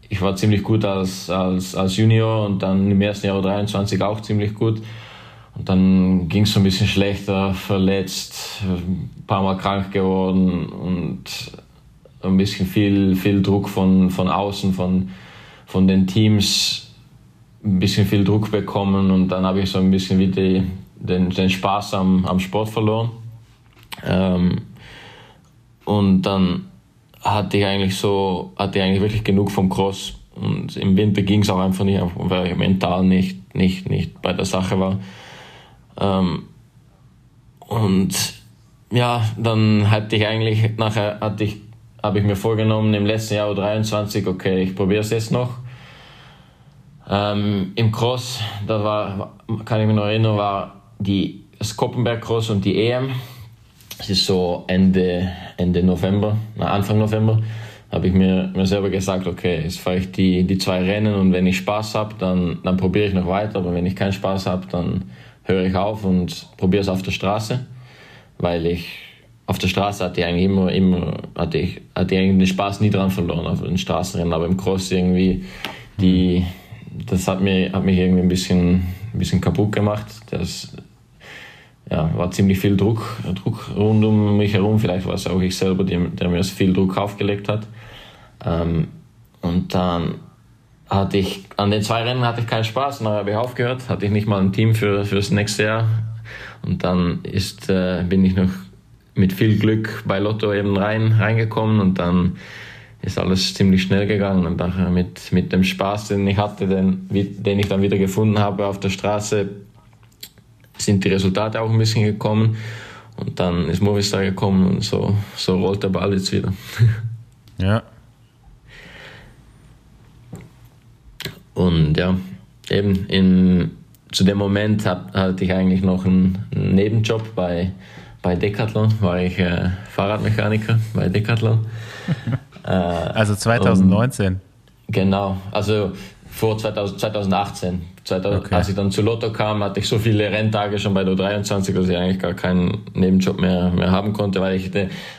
ich war ziemlich gut als, als, als Junior und dann im ersten Jahr 23 auch ziemlich gut. Und dann ging es so ein bisschen schlechter, verletzt, ein paar Mal krank geworden und ein bisschen viel, viel Druck von, von außen, von, von den Teams, ein bisschen viel Druck bekommen und dann habe ich so ein bisschen wie die, den, den Spaß am, am Sport verloren. Ähm, und dann hatte ich eigentlich so, hatte ich eigentlich wirklich genug vom Cross. Und im Winter ging es auch einfach nicht, weil ich mental nicht, nicht, nicht bei der Sache war. Ähm, und ja, dann hatte ich eigentlich, nachher hatte ich, habe ich mir vorgenommen, im letzten Jahr 23, okay, ich probiere es jetzt noch. Ähm, Im Cross, da war, kann ich mich noch erinnern, war die, das Koppenberg Cross und die EM es ist so Ende, Ende November, Anfang November, habe ich mir, mir selber gesagt, okay, jetzt fahre ich die, die zwei Rennen und wenn ich Spaß habe, dann, dann probiere ich noch weiter, aber wenn ich keinen Spaß habe, dann höre ich auf und probiere es auf der Straße, weil ich auf der Straße hatte ich eigentlich immer, immer hatte ich, hatte ich den Spaß nie dran verloren auf den Straßenrennen, aber im Cross irgendwie, die, das hat, mir, hat mich irgendwie ein bisschen, ein bisschen kaputt gemacht. Das, ja, war ziemlich viel Druck, Druck rund um mich herum. Vielleicht war es auch ich selber, der, der mir viel Druck aufgelegt hat. Ähm, und dann hatte ich, an den zwei Rennen hatte ich keinen Spaß, dann habe ich aufgehört, hatte ich nicht mal ein Team für, das nächste Jahr. Und dann ist, äh, bin ich noch mit viel Glück bei Lotto eben rein, reingekommen und dann ist alles ziemlich schnell gegangen. Und dann mit, mit dem Spaß, den ich hatte, den, den ich dann wieder gefunden habe auf der Straße, sind die Resultate auch ein bisschen gekommen. Und dann ist Movistar gekommen und so, so rollt der Ball jetzt wieder. Ja. Und ja, eben in, zu dem Moment hab, hatte ich eigentlich noch einen, Nebenjob bei, bei Decathlon, war ich äh, Fahrradmechaniker bei Decathlon. äh, also 2019. Und, genau, also vor 2000, 2018. 2000, okay. Als ich dann zu Lotto kam, hatte ich so viele Renntage schon bei der 23, dass ich eigentlich gar keinen Nebenjob mehr, mehr haben konnte, weil ich,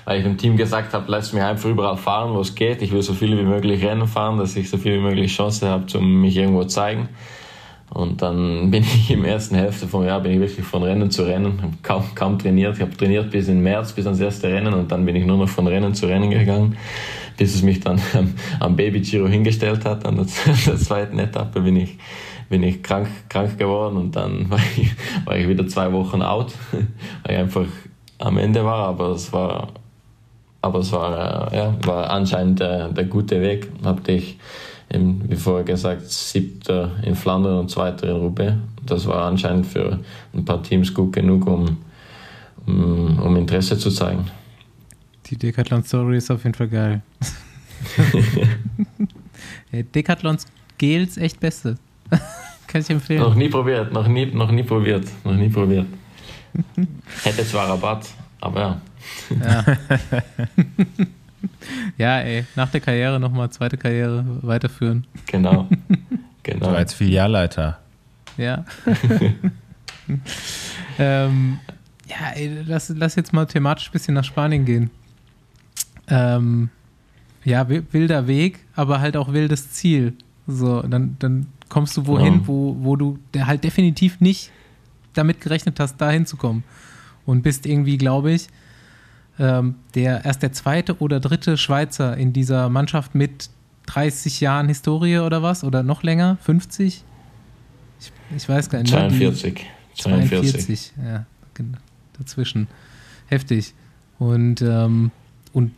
weil ich dem Team gesagt habe, lass mich einfach überall fahren, wo es geht. Ich will so viel wie möglich Rennen fahren, dass ich so viel wie möglich Chance habe, um mich irgendwo zu zeigen. Und dann bin ich im ersten Hälfte vom Jahr bin ich wirklich von Rennen zu Rennen, habe kaum, kaum trainiert. Ich habe trainiert bis in März, bis ans erste Rennen und dann bin ich nur noch von Rennen zu Rennen gegangen bis es mich dann am, am Baby Giro hingestellt hat. An der, der, zweiten Etappe bin ich, bin ich krank, krank geworden und dann war ich, war ich wieder zwei Wochen out, weil ich einfach am Ende war. Aber es war, aber es war, äh, ja, war anscheinend der, der gute Weg. Hab ich eben, wie vorher gesagt, siebter in Flandern und zweiter in Roubaix. Das war anscheinend für ein paar Teams gut genug, um, um, um Interesse zu zeigen. Die Decathlon-Story ist auf jeden Fall geil. Decathlons Gels echt beste. Kann ich empfehlen. Noch nie probiert, noch nie, noch nie probiert, noch nie probiert. Hätte zwar Rabatt, aber ja. Ja, ja ey, nach der Karriere nochmal zweite Karriere weiterführen. Genau. genau. So als Filialleiter. Ja. ähm, ja, ey, lass, lass jetzt mal thematisch ein bisschen nach Spanien gehen. Ähm, ja, wilder Weg, aber halt auch wildes Ziel. So, dann, dann kommst du wohin, ja. wo, wo du halt definitiv nicht damit gerechnet hast, da hinzukommen. Und bist irgendwie, glaube ich, ähm, der erst der zweite oder dritte Schweizer in dieser Mannschaft mit 30 Jahren Historie oder was? Oder noch länger? 50? Ich, ich weiß gar nicht. 42. 42. 42, ja, dazwischen. Heftig. Und, ähm, und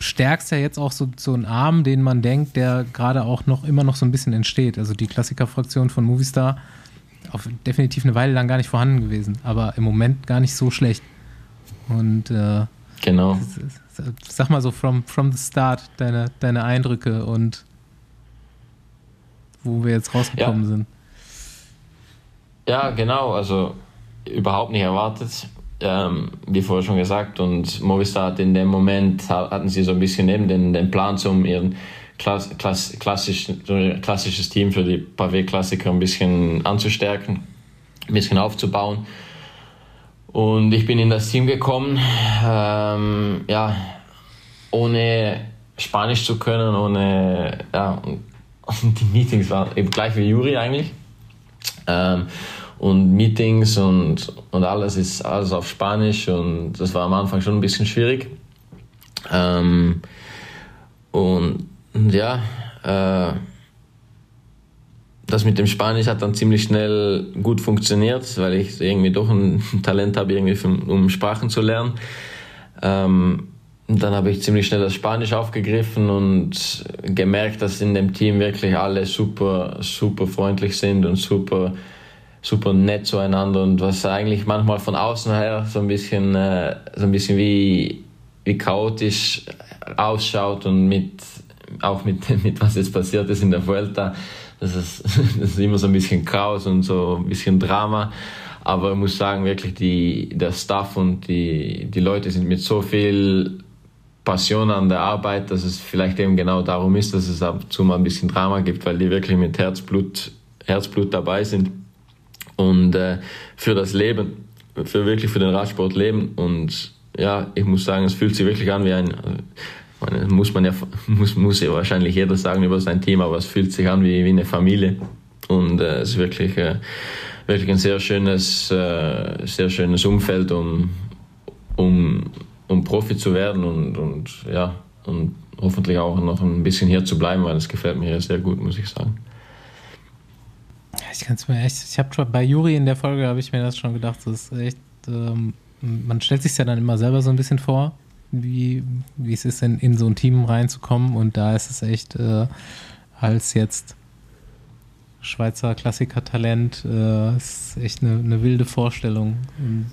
stärkst ja jetzt auch so, so einen Arm, den man denkt, der gerade auch noch immer noch so ein bisschen entsteht. Also die Klassikerfraktion von Movistar auf definitiv eine Weile lang gar nicht vorhanden gewesen, aber im Moment gar nicht so schlecht. Und äh, genau. Sag mal so from, from the start deine, deine Eindrücke und wo wir jetzt rausgekommen ja. sind. Ja, genau, also überhaupt nicht erwartet ähm, wie vorher schon gesagt, und Movistar hat in dem Moment, hatten sie so ein bisschen eben den, den Plan, um ihren Klass, Klass, klassisch, klassisches Team für die Pavé-Klassiker ein bisschen anzustärken, ein bisschen aufzubauen. Und ich bin in das Team gekommen, ähm, ja, ohne Spanisch zu können, ohne, ja, die Meetings waren eben gleich wie Juri eigentlich. Ähm, und Meetings und, und alles ist alles auf Spanisch und das war am Anfang schon ein bisschen schwierig. Ähm, und, ja, äh, das mit dem Spanisch hat dann ziemlich schnell gut funktioniert, weil ich irgendwie doch ein Talent habe, irgendwie für, um Sprachen zu lernen. Ähm, dann habe ich ziemlich schnell das Spanisch aufgegriffen und gemerkt, dass in dem Team wirklich alle super, super freundlich sind und super super nett zueinander und was eigentlich manchmal von außen her so ein bisschen, äh, so ein bisschen wie, wie chaotisch ausschaut und mit, auch mit, mit was jetzt passiert ist in der Vuelta, das ist, das ist immer so ein bisschen Chaos und so ein bisschen Drama. Aber ich muss sagen, wirklich, die, der Staff und die, die Leute sind mit so viel Passion an der Arbeit, dass es vielleicht eben genau darum ist, dass es ab und zu mal ein bisschen Drama gibt, weil die wirklich mit Herzblut, Herzblut dabei sind und äh, für das Leben, für wirklich für den Radsport leben. Und ja, ich muss sagen, es fühlt sich wirklich an wie ein, meine, muss man ja, muss, muss ja wahrscheinlich jeder sagen über sein Team, aber es fühlt sich an wie, wie eine Familie. Und äh, es ist wirklich, äh, wirklich ein sehr schönes, äh, sehr schönes Umfeld, um, um, um Profi zu werden und, und ja, und hoffentlich auch noch ein bisschen hier zu bleiben, weil es gefällt mir sehr gut, muss ich sagen. Ich kann es mir echt, ich habe bei Juri in der Folge, habe ich mir das schon gedacht, das ist echt, ähm, man stellt sich ja dann immer selber so ein bisschen vor, wie, wie es ist, in, in so ein Team reinzukommen und da ist es echt äh, als jetzt Schweizer Klassiker-Talent, äh, ist echt eine, eine wilde Vorstellung.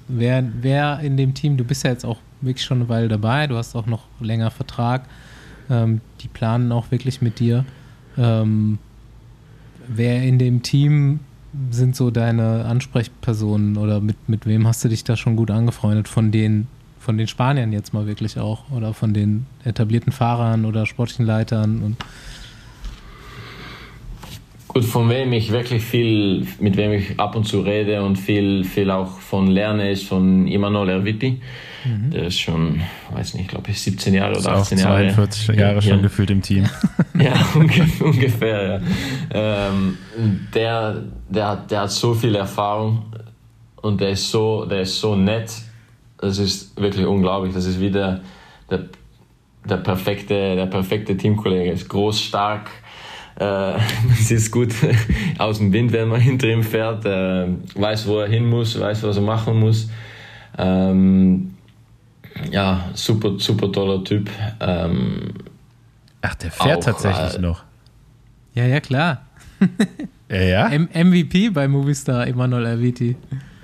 wer, wer in dem Team, du bist ja jetzt auch wirklich schon eine Weile dabei, du hast auch noch länger Vertrag, ähm, die planen auch wirklich mit dir. Ähm, wer in dem Team sind so deine Ansprechpersonen oder mit, mit wem hast du dich da schon gut angefreundet? Von den, von den Spaniern jetzt mal wirklich auch oder von den etablierten Fahrern oder sportlichen Leitern und Gut, von wem ich wirklich viel, mit wem ich ab und zu rede und viel, viel auch von lerne, ist von Imanol Erviti. Mhm. Der ist schon, weiß nicht, ich glaube 17 Jahre oder 18 Jahre. 42 Jahre schon gefühlt im Team. ja, ungefähr, ja. Ähm, der, der, der hat so viel Erfahrung und der ist so, der ist so nett. Das ist wirklich unglaublich. Das ist wieder der, der, perfekte, der perfekte Teamkollege. Ist groß, stark. Äh, es ist gut aus dem Wind, wenn man hinter ihm fährt. Äh, weiß, wo er hin muss, weiß, was er machen muss. Ähm, ja, super, super toller Typ. Ähm, Ach, der fährt auch, tatsächlich äh, noch. Ja, ja, klar. Ja. M MVP bei Movistar, Emanuel Erviti.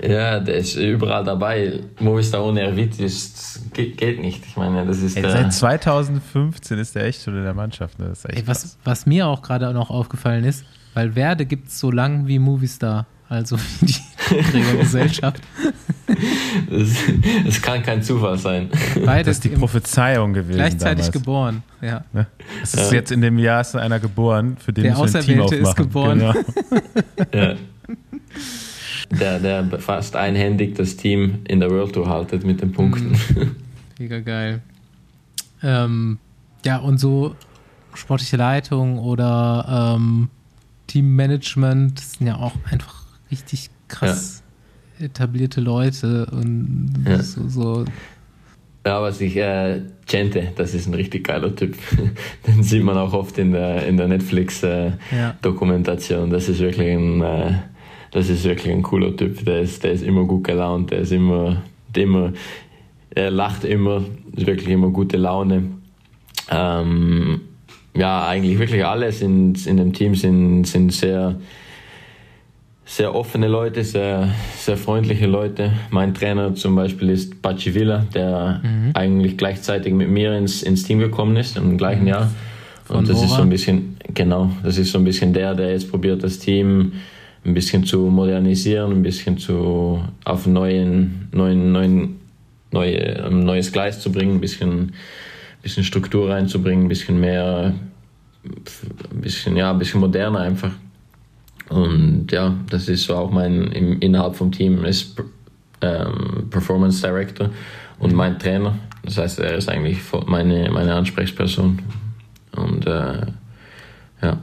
Ja, der ist überall dabei. Movistar ohne Erviti ist, geht, geht nicht. Ich meine, das ist Ey, der, seit 2015 ist er echt schon in der Mannschaft. Ne? Das ist echt Ey, was, was mir auch gerade noch aufgefallen ist, weil Werde gibt es so lang wie Movistar, also wie die Trägergesellschaft. das, das kann kein Zufall sein. Das Beides ist die Prophezeiung gewesen gleichzeitig damals. geboren. Ja. Ne? Es ist jetzt in dem Jahr ist einer geboren, für den Der Auserwählte ist geboren. Genau. Ja. Der, der fast einhändig das Team in der World Tour haltet mit den Punkten. Mhm. Mega geil. Ähm, ja, und so sportliche Leitung oder ähm, Teammanagement das sind ja auch einfach richtig krass etablierte Leute und Ja. so, so Ja, was ich, äh, Gente, das ist ein richtig geiler Typ. Den sieht man auch oft in der, in der Ja. Netflix-Dokumentation. das ist wirklich ein, äh, das ist wirklich ein cooler Typ. Der ist, der ist immer gut gelaunt, der ist immer, immer, er lacht immer, ist wirklich immer gute Laune. Ähm, ja, eigentlich wirklich alle sind, in dem Team sind, sind sehr, sehr offene Leute, sehr, sehr freundliche Leute. Mein Trainer zum Beispiel ist Pachi Villa, der eigentlich gleichzeitig mit mir ins, ins Team gekommen ist im gleichen Jahr. Von Und das ist Bora? so ein bisschen, genau, das ist so ein bisschen der, der jetzt probiert, das Team ein bisschen zu modernisieren, ein bisschen zu, auf neuen, neuen, neuen, neue, ein neues Gleis zu bringen, ein bisschen, bisschen Struktur reinzubringen, ein bisschen mehr, ein bisschen, ja, ein bisschen moderner einfach. Und ja, das ist so auch mein, im, innerhalb vom Team ist ähm, Performance Director und mein Trainer. Das heißt, er ist eigentlich meine, meine Ansprechperson. Und äh, ja.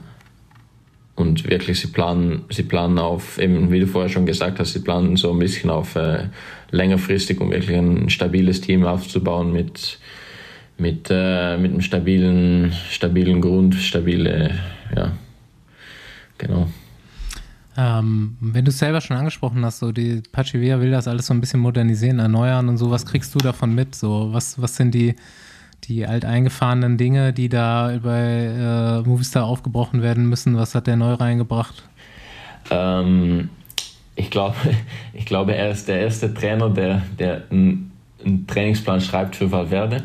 Und wirklich, sie planen, sie planen auf, eben wie du vorher schon gesagt hast, sie planen so ein bisschen auf äh, längerfristig, um wirklich ein stabiles Team aufzubauen mit, mit, äh, mit einem stabilen, stabilen Grund, stabile, ja, genau. Ähm, wenn du es selber schon angesprochen hast, so die Pachivia will das alles so ein bisschen modernisieren, erneuern und so, was kriegst du davon mit? So, was, was sind die, die alteingefahrenen Dinge, die da bei äh, Movistar aufgebrochen werden müssen? Was hat der neu reingebracht? Ähm, ich, glaube, ich glaube, er ist der erste Trainer, der, der einen, einen Trainingsplan schreibt für Valverde.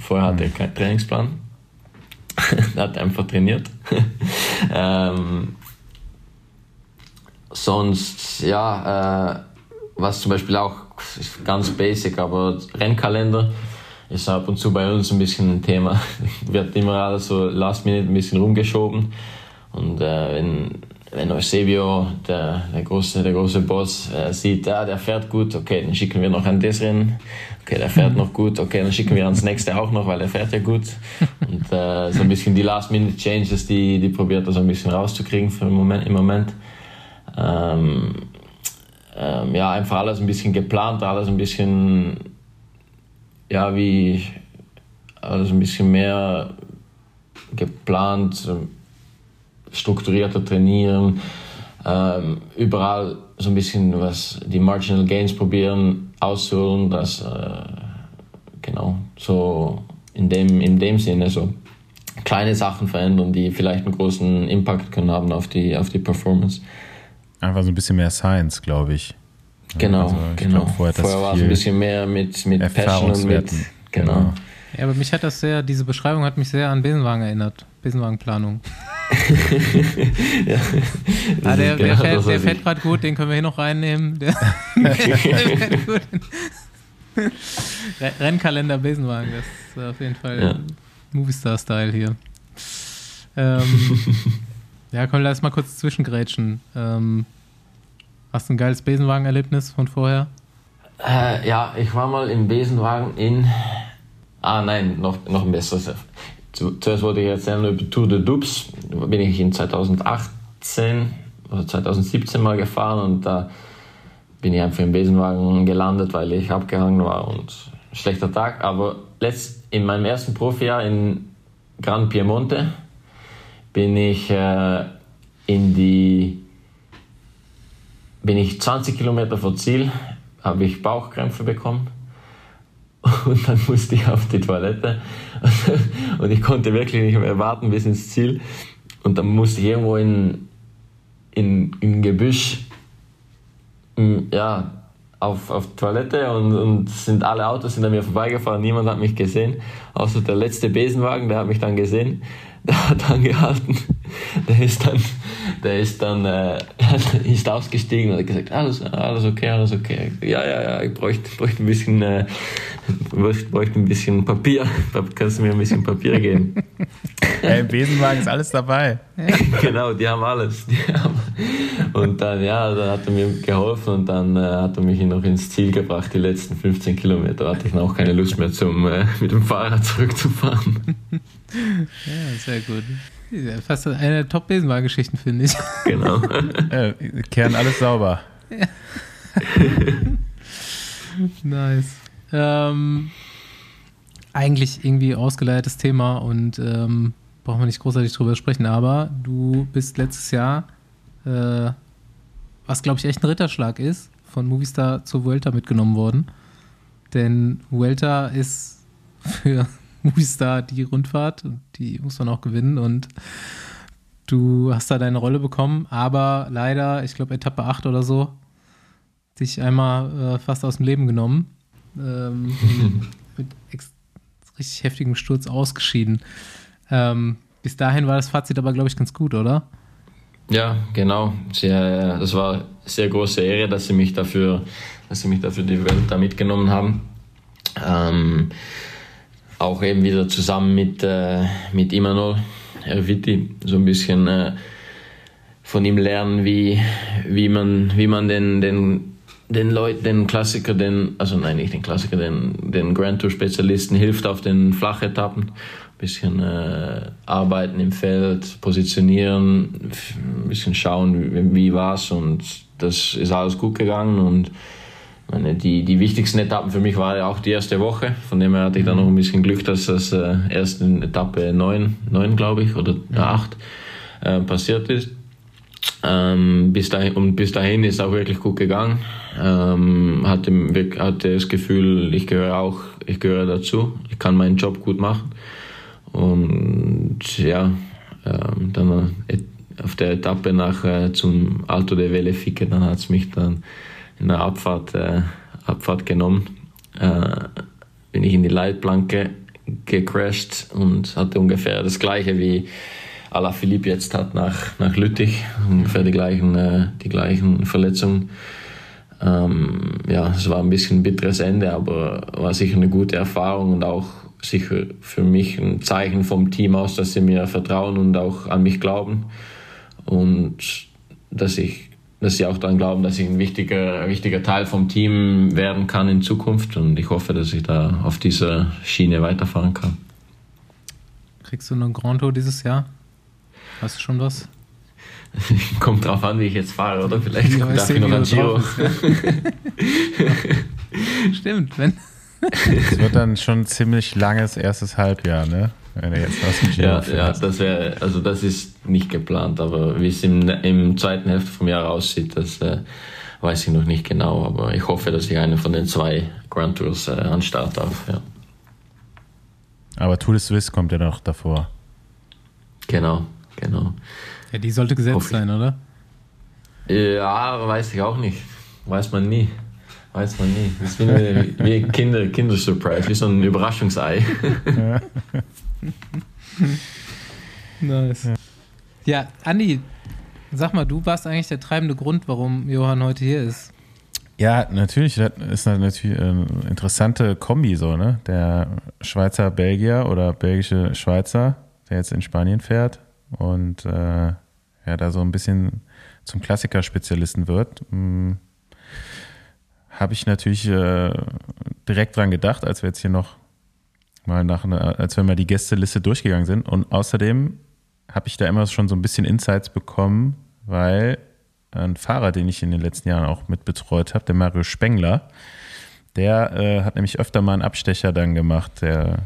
Vorher hatte er keinen Trainingsplan. er hat einfach trainiert. ähm, sonst, ja, äh, was zum Beispiel auch ganz basic, aber Rennkalender ist ab und zu bei uns ein bisschen ein Thema. Wird immer alles so last minute ein bisschen rumgeschoben. Und äh, wenn, wenn Eusebio, der, der, große, der große Boss, äh, sieht, ja, der fährt gut, okay, dann schicken wir noch an das Rennen. Okay, der fährt noch gut, okay, dann schicken wir ans nächste auch noch, weil er fährt ja gut. Und äh, so ein bisschen die Last-Minute-Changes, die, die probiert er so ein bisschen rauszukriegen für den Moment, im Moment. Ähm, ähm, ja, einfach alles ein bisschen geplant, alles ein bisschen, ja, wie, alles ein bisschen mehr geplant, strukturierter trainieren, ähm, überall so ein bisschen was, die Marginal Gains probieren auszuholen, das, äh, genau, so in dem, in dem Sinne, so kleine Sachen verändern, die vielleicht einen großen Impact können haben auf die, auf die Performance. Einfach so ein bisschen mehr Science, glaube ich. Genau, Also ich genau. glaub, vorher Vorher war es viel ein bisschen mehr mit, mit Passion und mit, Erfahrungswerten. genau. Ja, aber mich hat das sehr, diese Beschreibung hat mich sehr an Besenwagen erinnert. Besenwagenplanung. ja. Ah, der, Genau der fährt, das, der ich- gerade gut, den können wir hier noch reinnehmen. Der, der fährt gut. Re- Rennkalender Besenwagen, das ist auf jeden Fall Ja. Movistar-Style hier. Ähm, ja, komm, lass mal kurz zwischengrätschen. Ähm, hast du ein geiles Besenwagen-Erlebnis von vorher? Äh, ja, ich war mal im Besenwagen in. Ah, nein, noch, noch ein besseres. Zu- Zuerst wollte ich erzählen über Tour de Dubs. Da bin ich in 2018 oder 2017 mal gefahren und da bin ich einfach im Besenwagen gelandet, weil ich abgehangen war und schlechter Tag. Aber letzt, in meinem ersten Profijahr in Gran Piemonte bin ich äh, in die bin ich 20 Kilometer vor Ziel, habe ich Bauchkrämpfe bekommen. Und dann musste ich auf die Toilette. Und ich konnte wirklich nicht mehr warten bis ins Ziel. Und dann musste ich irgendwo in, in, in Gebüsch ja, auf, auf Toilette. Und, und sind alle Autos sind an mir vorbeigefahren, niemand hat mich gesehen, außer der letzte Besenwagen, der hat mich dann gesehen, der hat angehalten, der ist dann, der ist dann, äh, ist ausgestiegen und hat gesagt, alles, alles okay, alles okay. Ja, ja, ja, ich bräuchte, bräuchte ein bisschen, äh, bräuchte ein bisschen Papier. Kannst du mir ein bisschen Papier geben? Ja, Im Besenwagen ist alles dabei. genau, die haben alles. Die haben. Und dann, ja, dann hat er mir geholfen und dann äh, hat er mich noch ins Ziel gebracht, die letzten 15 Kilometer. Da hatte ich auch keine Lust mehr, zum, äh, mit dem Fahrrad zurückzufahren. Ja, sehr gut. Fast eine der Top-Besenwagen-Geschichten, finde ich. Genau. Äh, kehren alles sauber. Nice. Ähm, eigentlich irgendwie ausgeleitetes Thema und ähm, brauchen wir nicht großartig drüber sprechen, aber du bist letztes Jahr, äh, was glaube ich echt ein Ritterschlag ist, von Movistar zur Vuelta mitgenommen worden. Denn Vuelta ist für Movistar die Rundfahrt, die muss man auch gewinnen und du hast da deine Rolle bekommen, aber leider, ich glaube Etappe 8 oder so, dich einmal äh, fast aus dem Leben genommen. Ähm, mit richtig heftigem Sturz ausgeschieden. Ähm, bis dahin war das Fazit aber, glaube ich, ganz gut, oder? Ja, genau. Sehr, das war eine sehr große Ehre, dass sie mich dafür, dass sie mich dafür die Welt da mitgenommen haben. Ähm, auch eben wieder zusammen mit, äh, mit Imanol Erviti so ein bisschen äh, von ihm lernen, wie, wie man, wie man den, den, den Leuten, den Klassiker, den, also nein, nicht den Klassiker, den, den Grand Tour Spezialisten hilft auf den Flachetappen. Ein bisschen äh, arbeiten im Feld, positionieren, ein bisschen schauen, wie, wie war's und das ist alles gut gegangen und meine, die, die wichtigsten Etappen für mich war ja auch die erste Woche. Von dem her hatte ich dann noch ein bisschen Glück, dass das äh, erst in Etappe 9, 9 glaube ich, oder ja. 8 äh, passiert ist. Ähm, bis dahin, und bis dahin ist auch wirklich gut gegangen. Ähm, hatte, hatte das Gefühl, ich gehöre auch, ich gehöre dazu. Ich kann meinen Job gut machen. Und ja, ähm, dann äh, auf der Etappe nach äh, zum Alto de Velefique, dann hat es mich dann in der Abfahrt, äh, Abfahrt genommen. Äh, bin ich in die Leitplanke gecrashed und hatte ungefähr das gleiche wie Ala Philipp jetzt hat nach, nach Lüttich, ungefähr die gleichen, äh, die gleichen Verletzungen. Ähm, ja, es war ein bisschen ein bitteres Ende, aber war sicher eine gute Erfahrung und auch sicher für mich ein Zeichen vom Team aus, dass sie mir vertrauen und auch an mich glauben und dass ich dass sie auch daran glauben, dass ich ein wichtiger, ein wichtiger Teil vom Team werden kann in Zukunft. Und ich hoffe, dass ich da auf dieser Schiene weiterfahren kann. Kriegst du noch ein Grand Tour dieses Jahr? Hast du schon was? Kommt drauf an, wie ich jetzt fahre, oder? Vielleicht ja, darf ich noch ein Giro. Stimmt, wenn. Es wird dann schon ein ziemlich langes erstes Halbjahr, ne? Wenn er jetzt aus dem Giro ja, ja, das wäre, also das ist nicht geplant, aber wie es im, im zweiten Hälfte vom Jahr aussieht, das äh, weiß ich noch nicht genau, aber ich hoffe, dass ich eine von den zwei Grand Tours äh, an Start darf, ja. Aber Tour de Suisse kommt ja noch davor. Genau, genau. Ja, die sollte gesetzt sein, oder? Ja, weiß ich auch nicht. Weiß man nie. Weiß man nie. Das ist wie, eine, wie Kinder, Kindersurprise, wie so ein Überraschungsei. Ja. nice. Ja. ja, Andi, sag mal, du warst eigentlich der treibende Grund, warum Johann heute hier ist. Ja, natürlich, das ist natürlich eine interessante Kombi so, ne? Der Schweizer Belgier oder belgische Schweizer, der jetzt in Spanien fährt und äh, ja, da so ein bisschen zum Klassikerspezialisten wird. Hm, Habe ich natürlich äh, direkt dran gedacht, als wir jetzt hier noch mal nach, als wir mal die Gästeliste durchgegangen sind. Und außerdem habe ich da immer schon so ein bisschen Insights bekommen, weil ein Fahrer, den ich in den letzten Jahren auch mit betreut habe, der Mario Spengler, der äh, hat nämlich öfter mal einen Abstecher dann gemacht, der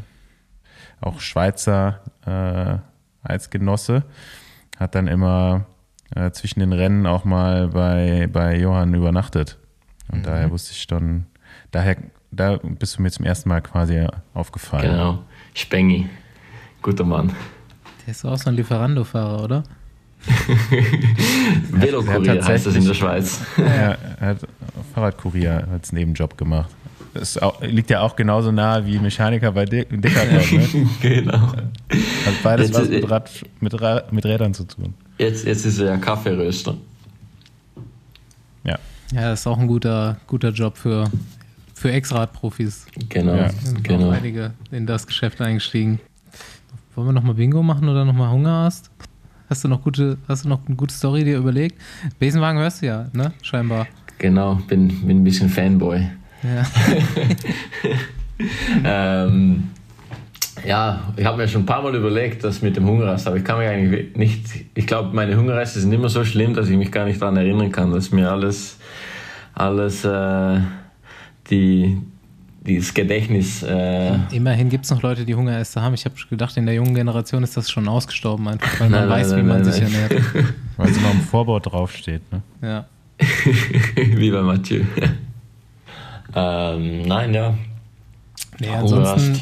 auch Schweizer äh, als Genosse, hat dann immer äh, zwischen den Rennen auch mal bei, bei Johann übernachtet. Und mhm. daher wusste ich dann, daher da bist du mir zum ersten Mal quasi aufgefallen. Genau, Spengi, guter Mann. Der ist auch so ein Lieferando-Fahrer, oder? Velokurier heißt das in der Schweiz. Ja, er hat Fahrradkurier als Nebenjob gemacht. Das auch, liegt ja auch genauso nahe wie Mechaniker bei De Decathlon. Ne? genau. Hat beides Jetzt was mit, Rad, mit, Ra mit Rädern zu tun. Jetzt, jetzt ist er ja Kaffeeröster. Ja. Ja, das ist auch ein guter, guter Job für, für Ex-Rad-Profis. Genau, Ja. Sind auch genau. einige in das Geschäft eingestiegen. Wollen wir nochmal Bingo machen oder nochmal Hunger hast? Hast du noch gute, hast du noch eine gute Story dir überlegt? Besenwagen hörst du ja, ne? Scheinbar. Genau, bin, bin ein bisschen Fanboy. Ja. Ähm, ja, ich habe mir schon ein paar Mal überlegt, das mit dem Hungerrast, aber ich kann mich eigentlich nicht, ich glaube, meine Hungerreste sind immer so schlimm, dass ich mich gar nicht daran erinnern kann, dass mir alles, alles, äh, die, dieses Gedächtnis, äh, Immerhin gibt es noch Leute, die Hungeräste haben. Ich habe gedacht, in der jungen Generation ist das schon ausgestorben, einfach weil man Nein, nein, weiß, wie nein, man nein, sich nein. ernährt. Weil es immer im Vorbau draufsteht. Ne? Ja. wie bei Mathieu. ähm, nein, ja. Nee, Hungerast. ansonsten,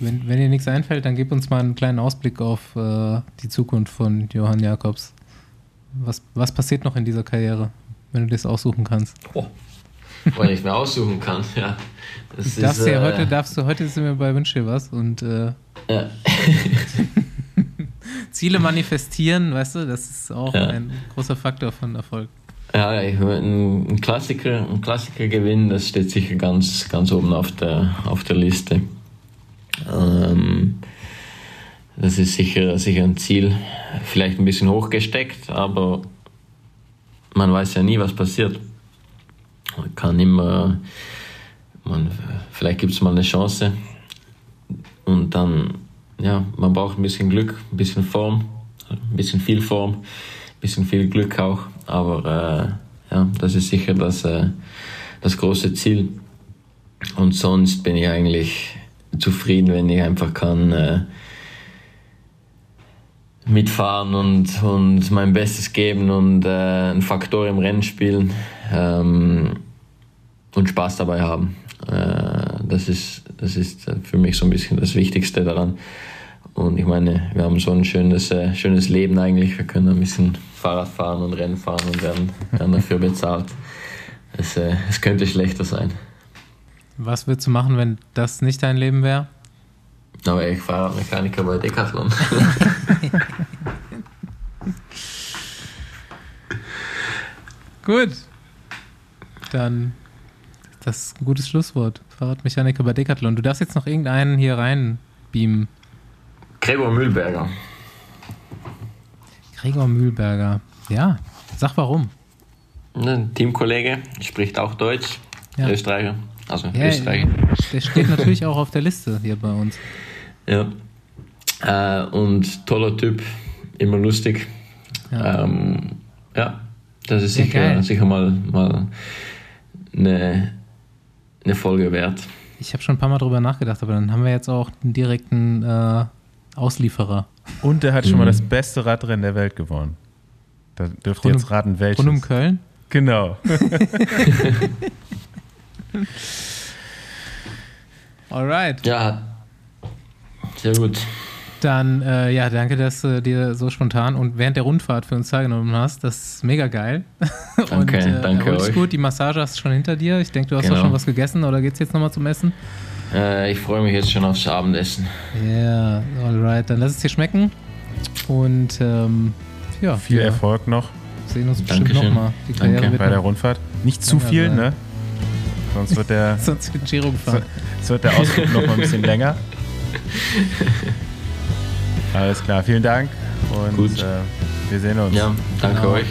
wenn, wenn dir nichts einfällt, dann gib uns mal einen kleinen Ausblick auf äh, die Zukunft von Johann Jakobs. Was, was passiert noch in dieser Karriere, wenn du das aussuchen kannst? Oh. Weil ich mir aussuchen kann, ja. Das darfst ist, ja äh, heute, darfst du, heute sind wir bei Wünsch dir was und äh, ja. Ziele manifestieren, weißt du, das ist auch Ja. ein großer Faktor von Erfolg. Ja, ich, ein, ein Klassiker, ein Klassiker gewinnen, das steht sicher ganz, ganz oben auf der, auf der Liste. Ähm, das ist sicher, sicher ein Ziel, vielleicht ein bisschen hochgesteckt, aber man weiß ja nie, was passiert. Man kann immer, man, vielleicht gibt es mal eine Chance und dann, ja, man braucht ein bisschen Glück, ein bisschen Form, ein bisschen viel Form, ein bisschen viel Glück auch, aber äh, ja, das ist sicher das, äh, das große Ziel. Und sonst bin ich eigentlich zufrieden, wenn ich einfach kann äh, mitfahren und, und mein Bestes geben und äh, einen Faktor im Rennen spielen ähm, und Spaß dabei haben. Äh, das, ist, das ist für mich so ein bisschen das Wichtigste daran. Und ich meine, wir haben so ein schönes, äh, schönes Leben eigentlich. Wir können ein bisschen Fahrrad fahren und Rennen fahren und werden, werden dafür bezahlt. Es, äh, es könnte schlechter sein. Was würdest du machen, wenn das nicht dein Leben wäre? Aber ich Fahrradmechaniker bei Decathlon. Gut. Dann, das ist ein gutes Schlusswort. Fahrradmechaniker bei Decathlon. Du darfst jetzt noch irgendeinen hier rein beamen. Gregor Mühlberger. Gregor Mühlberger. Ja, sag warum. Ein Teamkollege, spricht auch Deutsch. Ja. Österreicher. Also Ja, Österreicher. Der steht natürlich auch auf der Liste hier bei uns. Ja. Äh, und toller Typ, immer lustig. Ja. Ähm, ja, das ist sicher, geil. sicher mal, mal eine, eine Folge wert. Ich habe schon ein paar Mal drüber nachgedacht, aber dann haben wir jetzt auch einen direkten äh, Auslieferer. Und der hat schon mal Mhm. das beste Radrennen der Welt gewonnen. Da dürft ihr Rund um- jetzt raten, welches. Rund um Köln. Genau. Alright. Ja, sehr gut. Dann, äh, ja, danke, dass du dir so spontan und während der Rundfahrt für uns teilgenommen hast. Das ist mega geil. Danke, und, äh, danke euch. gut. Die Massage hast du schon hinter dir. Ich denke, du hast Genau. auch schon was gegessen oder geht's jetzt nochmal zum Essen? Äh, ich freue mich jetzt schon aufs Abendessen. Ja, alright. Dann lass es dir schmecken. Und ähm, ja, Viel wir Erfolg noch sehen uns bestimmt nochmal. Danke. bei der Rundfahrt. Nicht zu ja viel, ne? Sonst wird der, sonst wird Giro gefahren. sonst wird der Ausflug noch mal ein bisschen länger. Alles klar, vielen Dank und Gut. Äh, wir sehen uns. Ja, danke Genau. euch.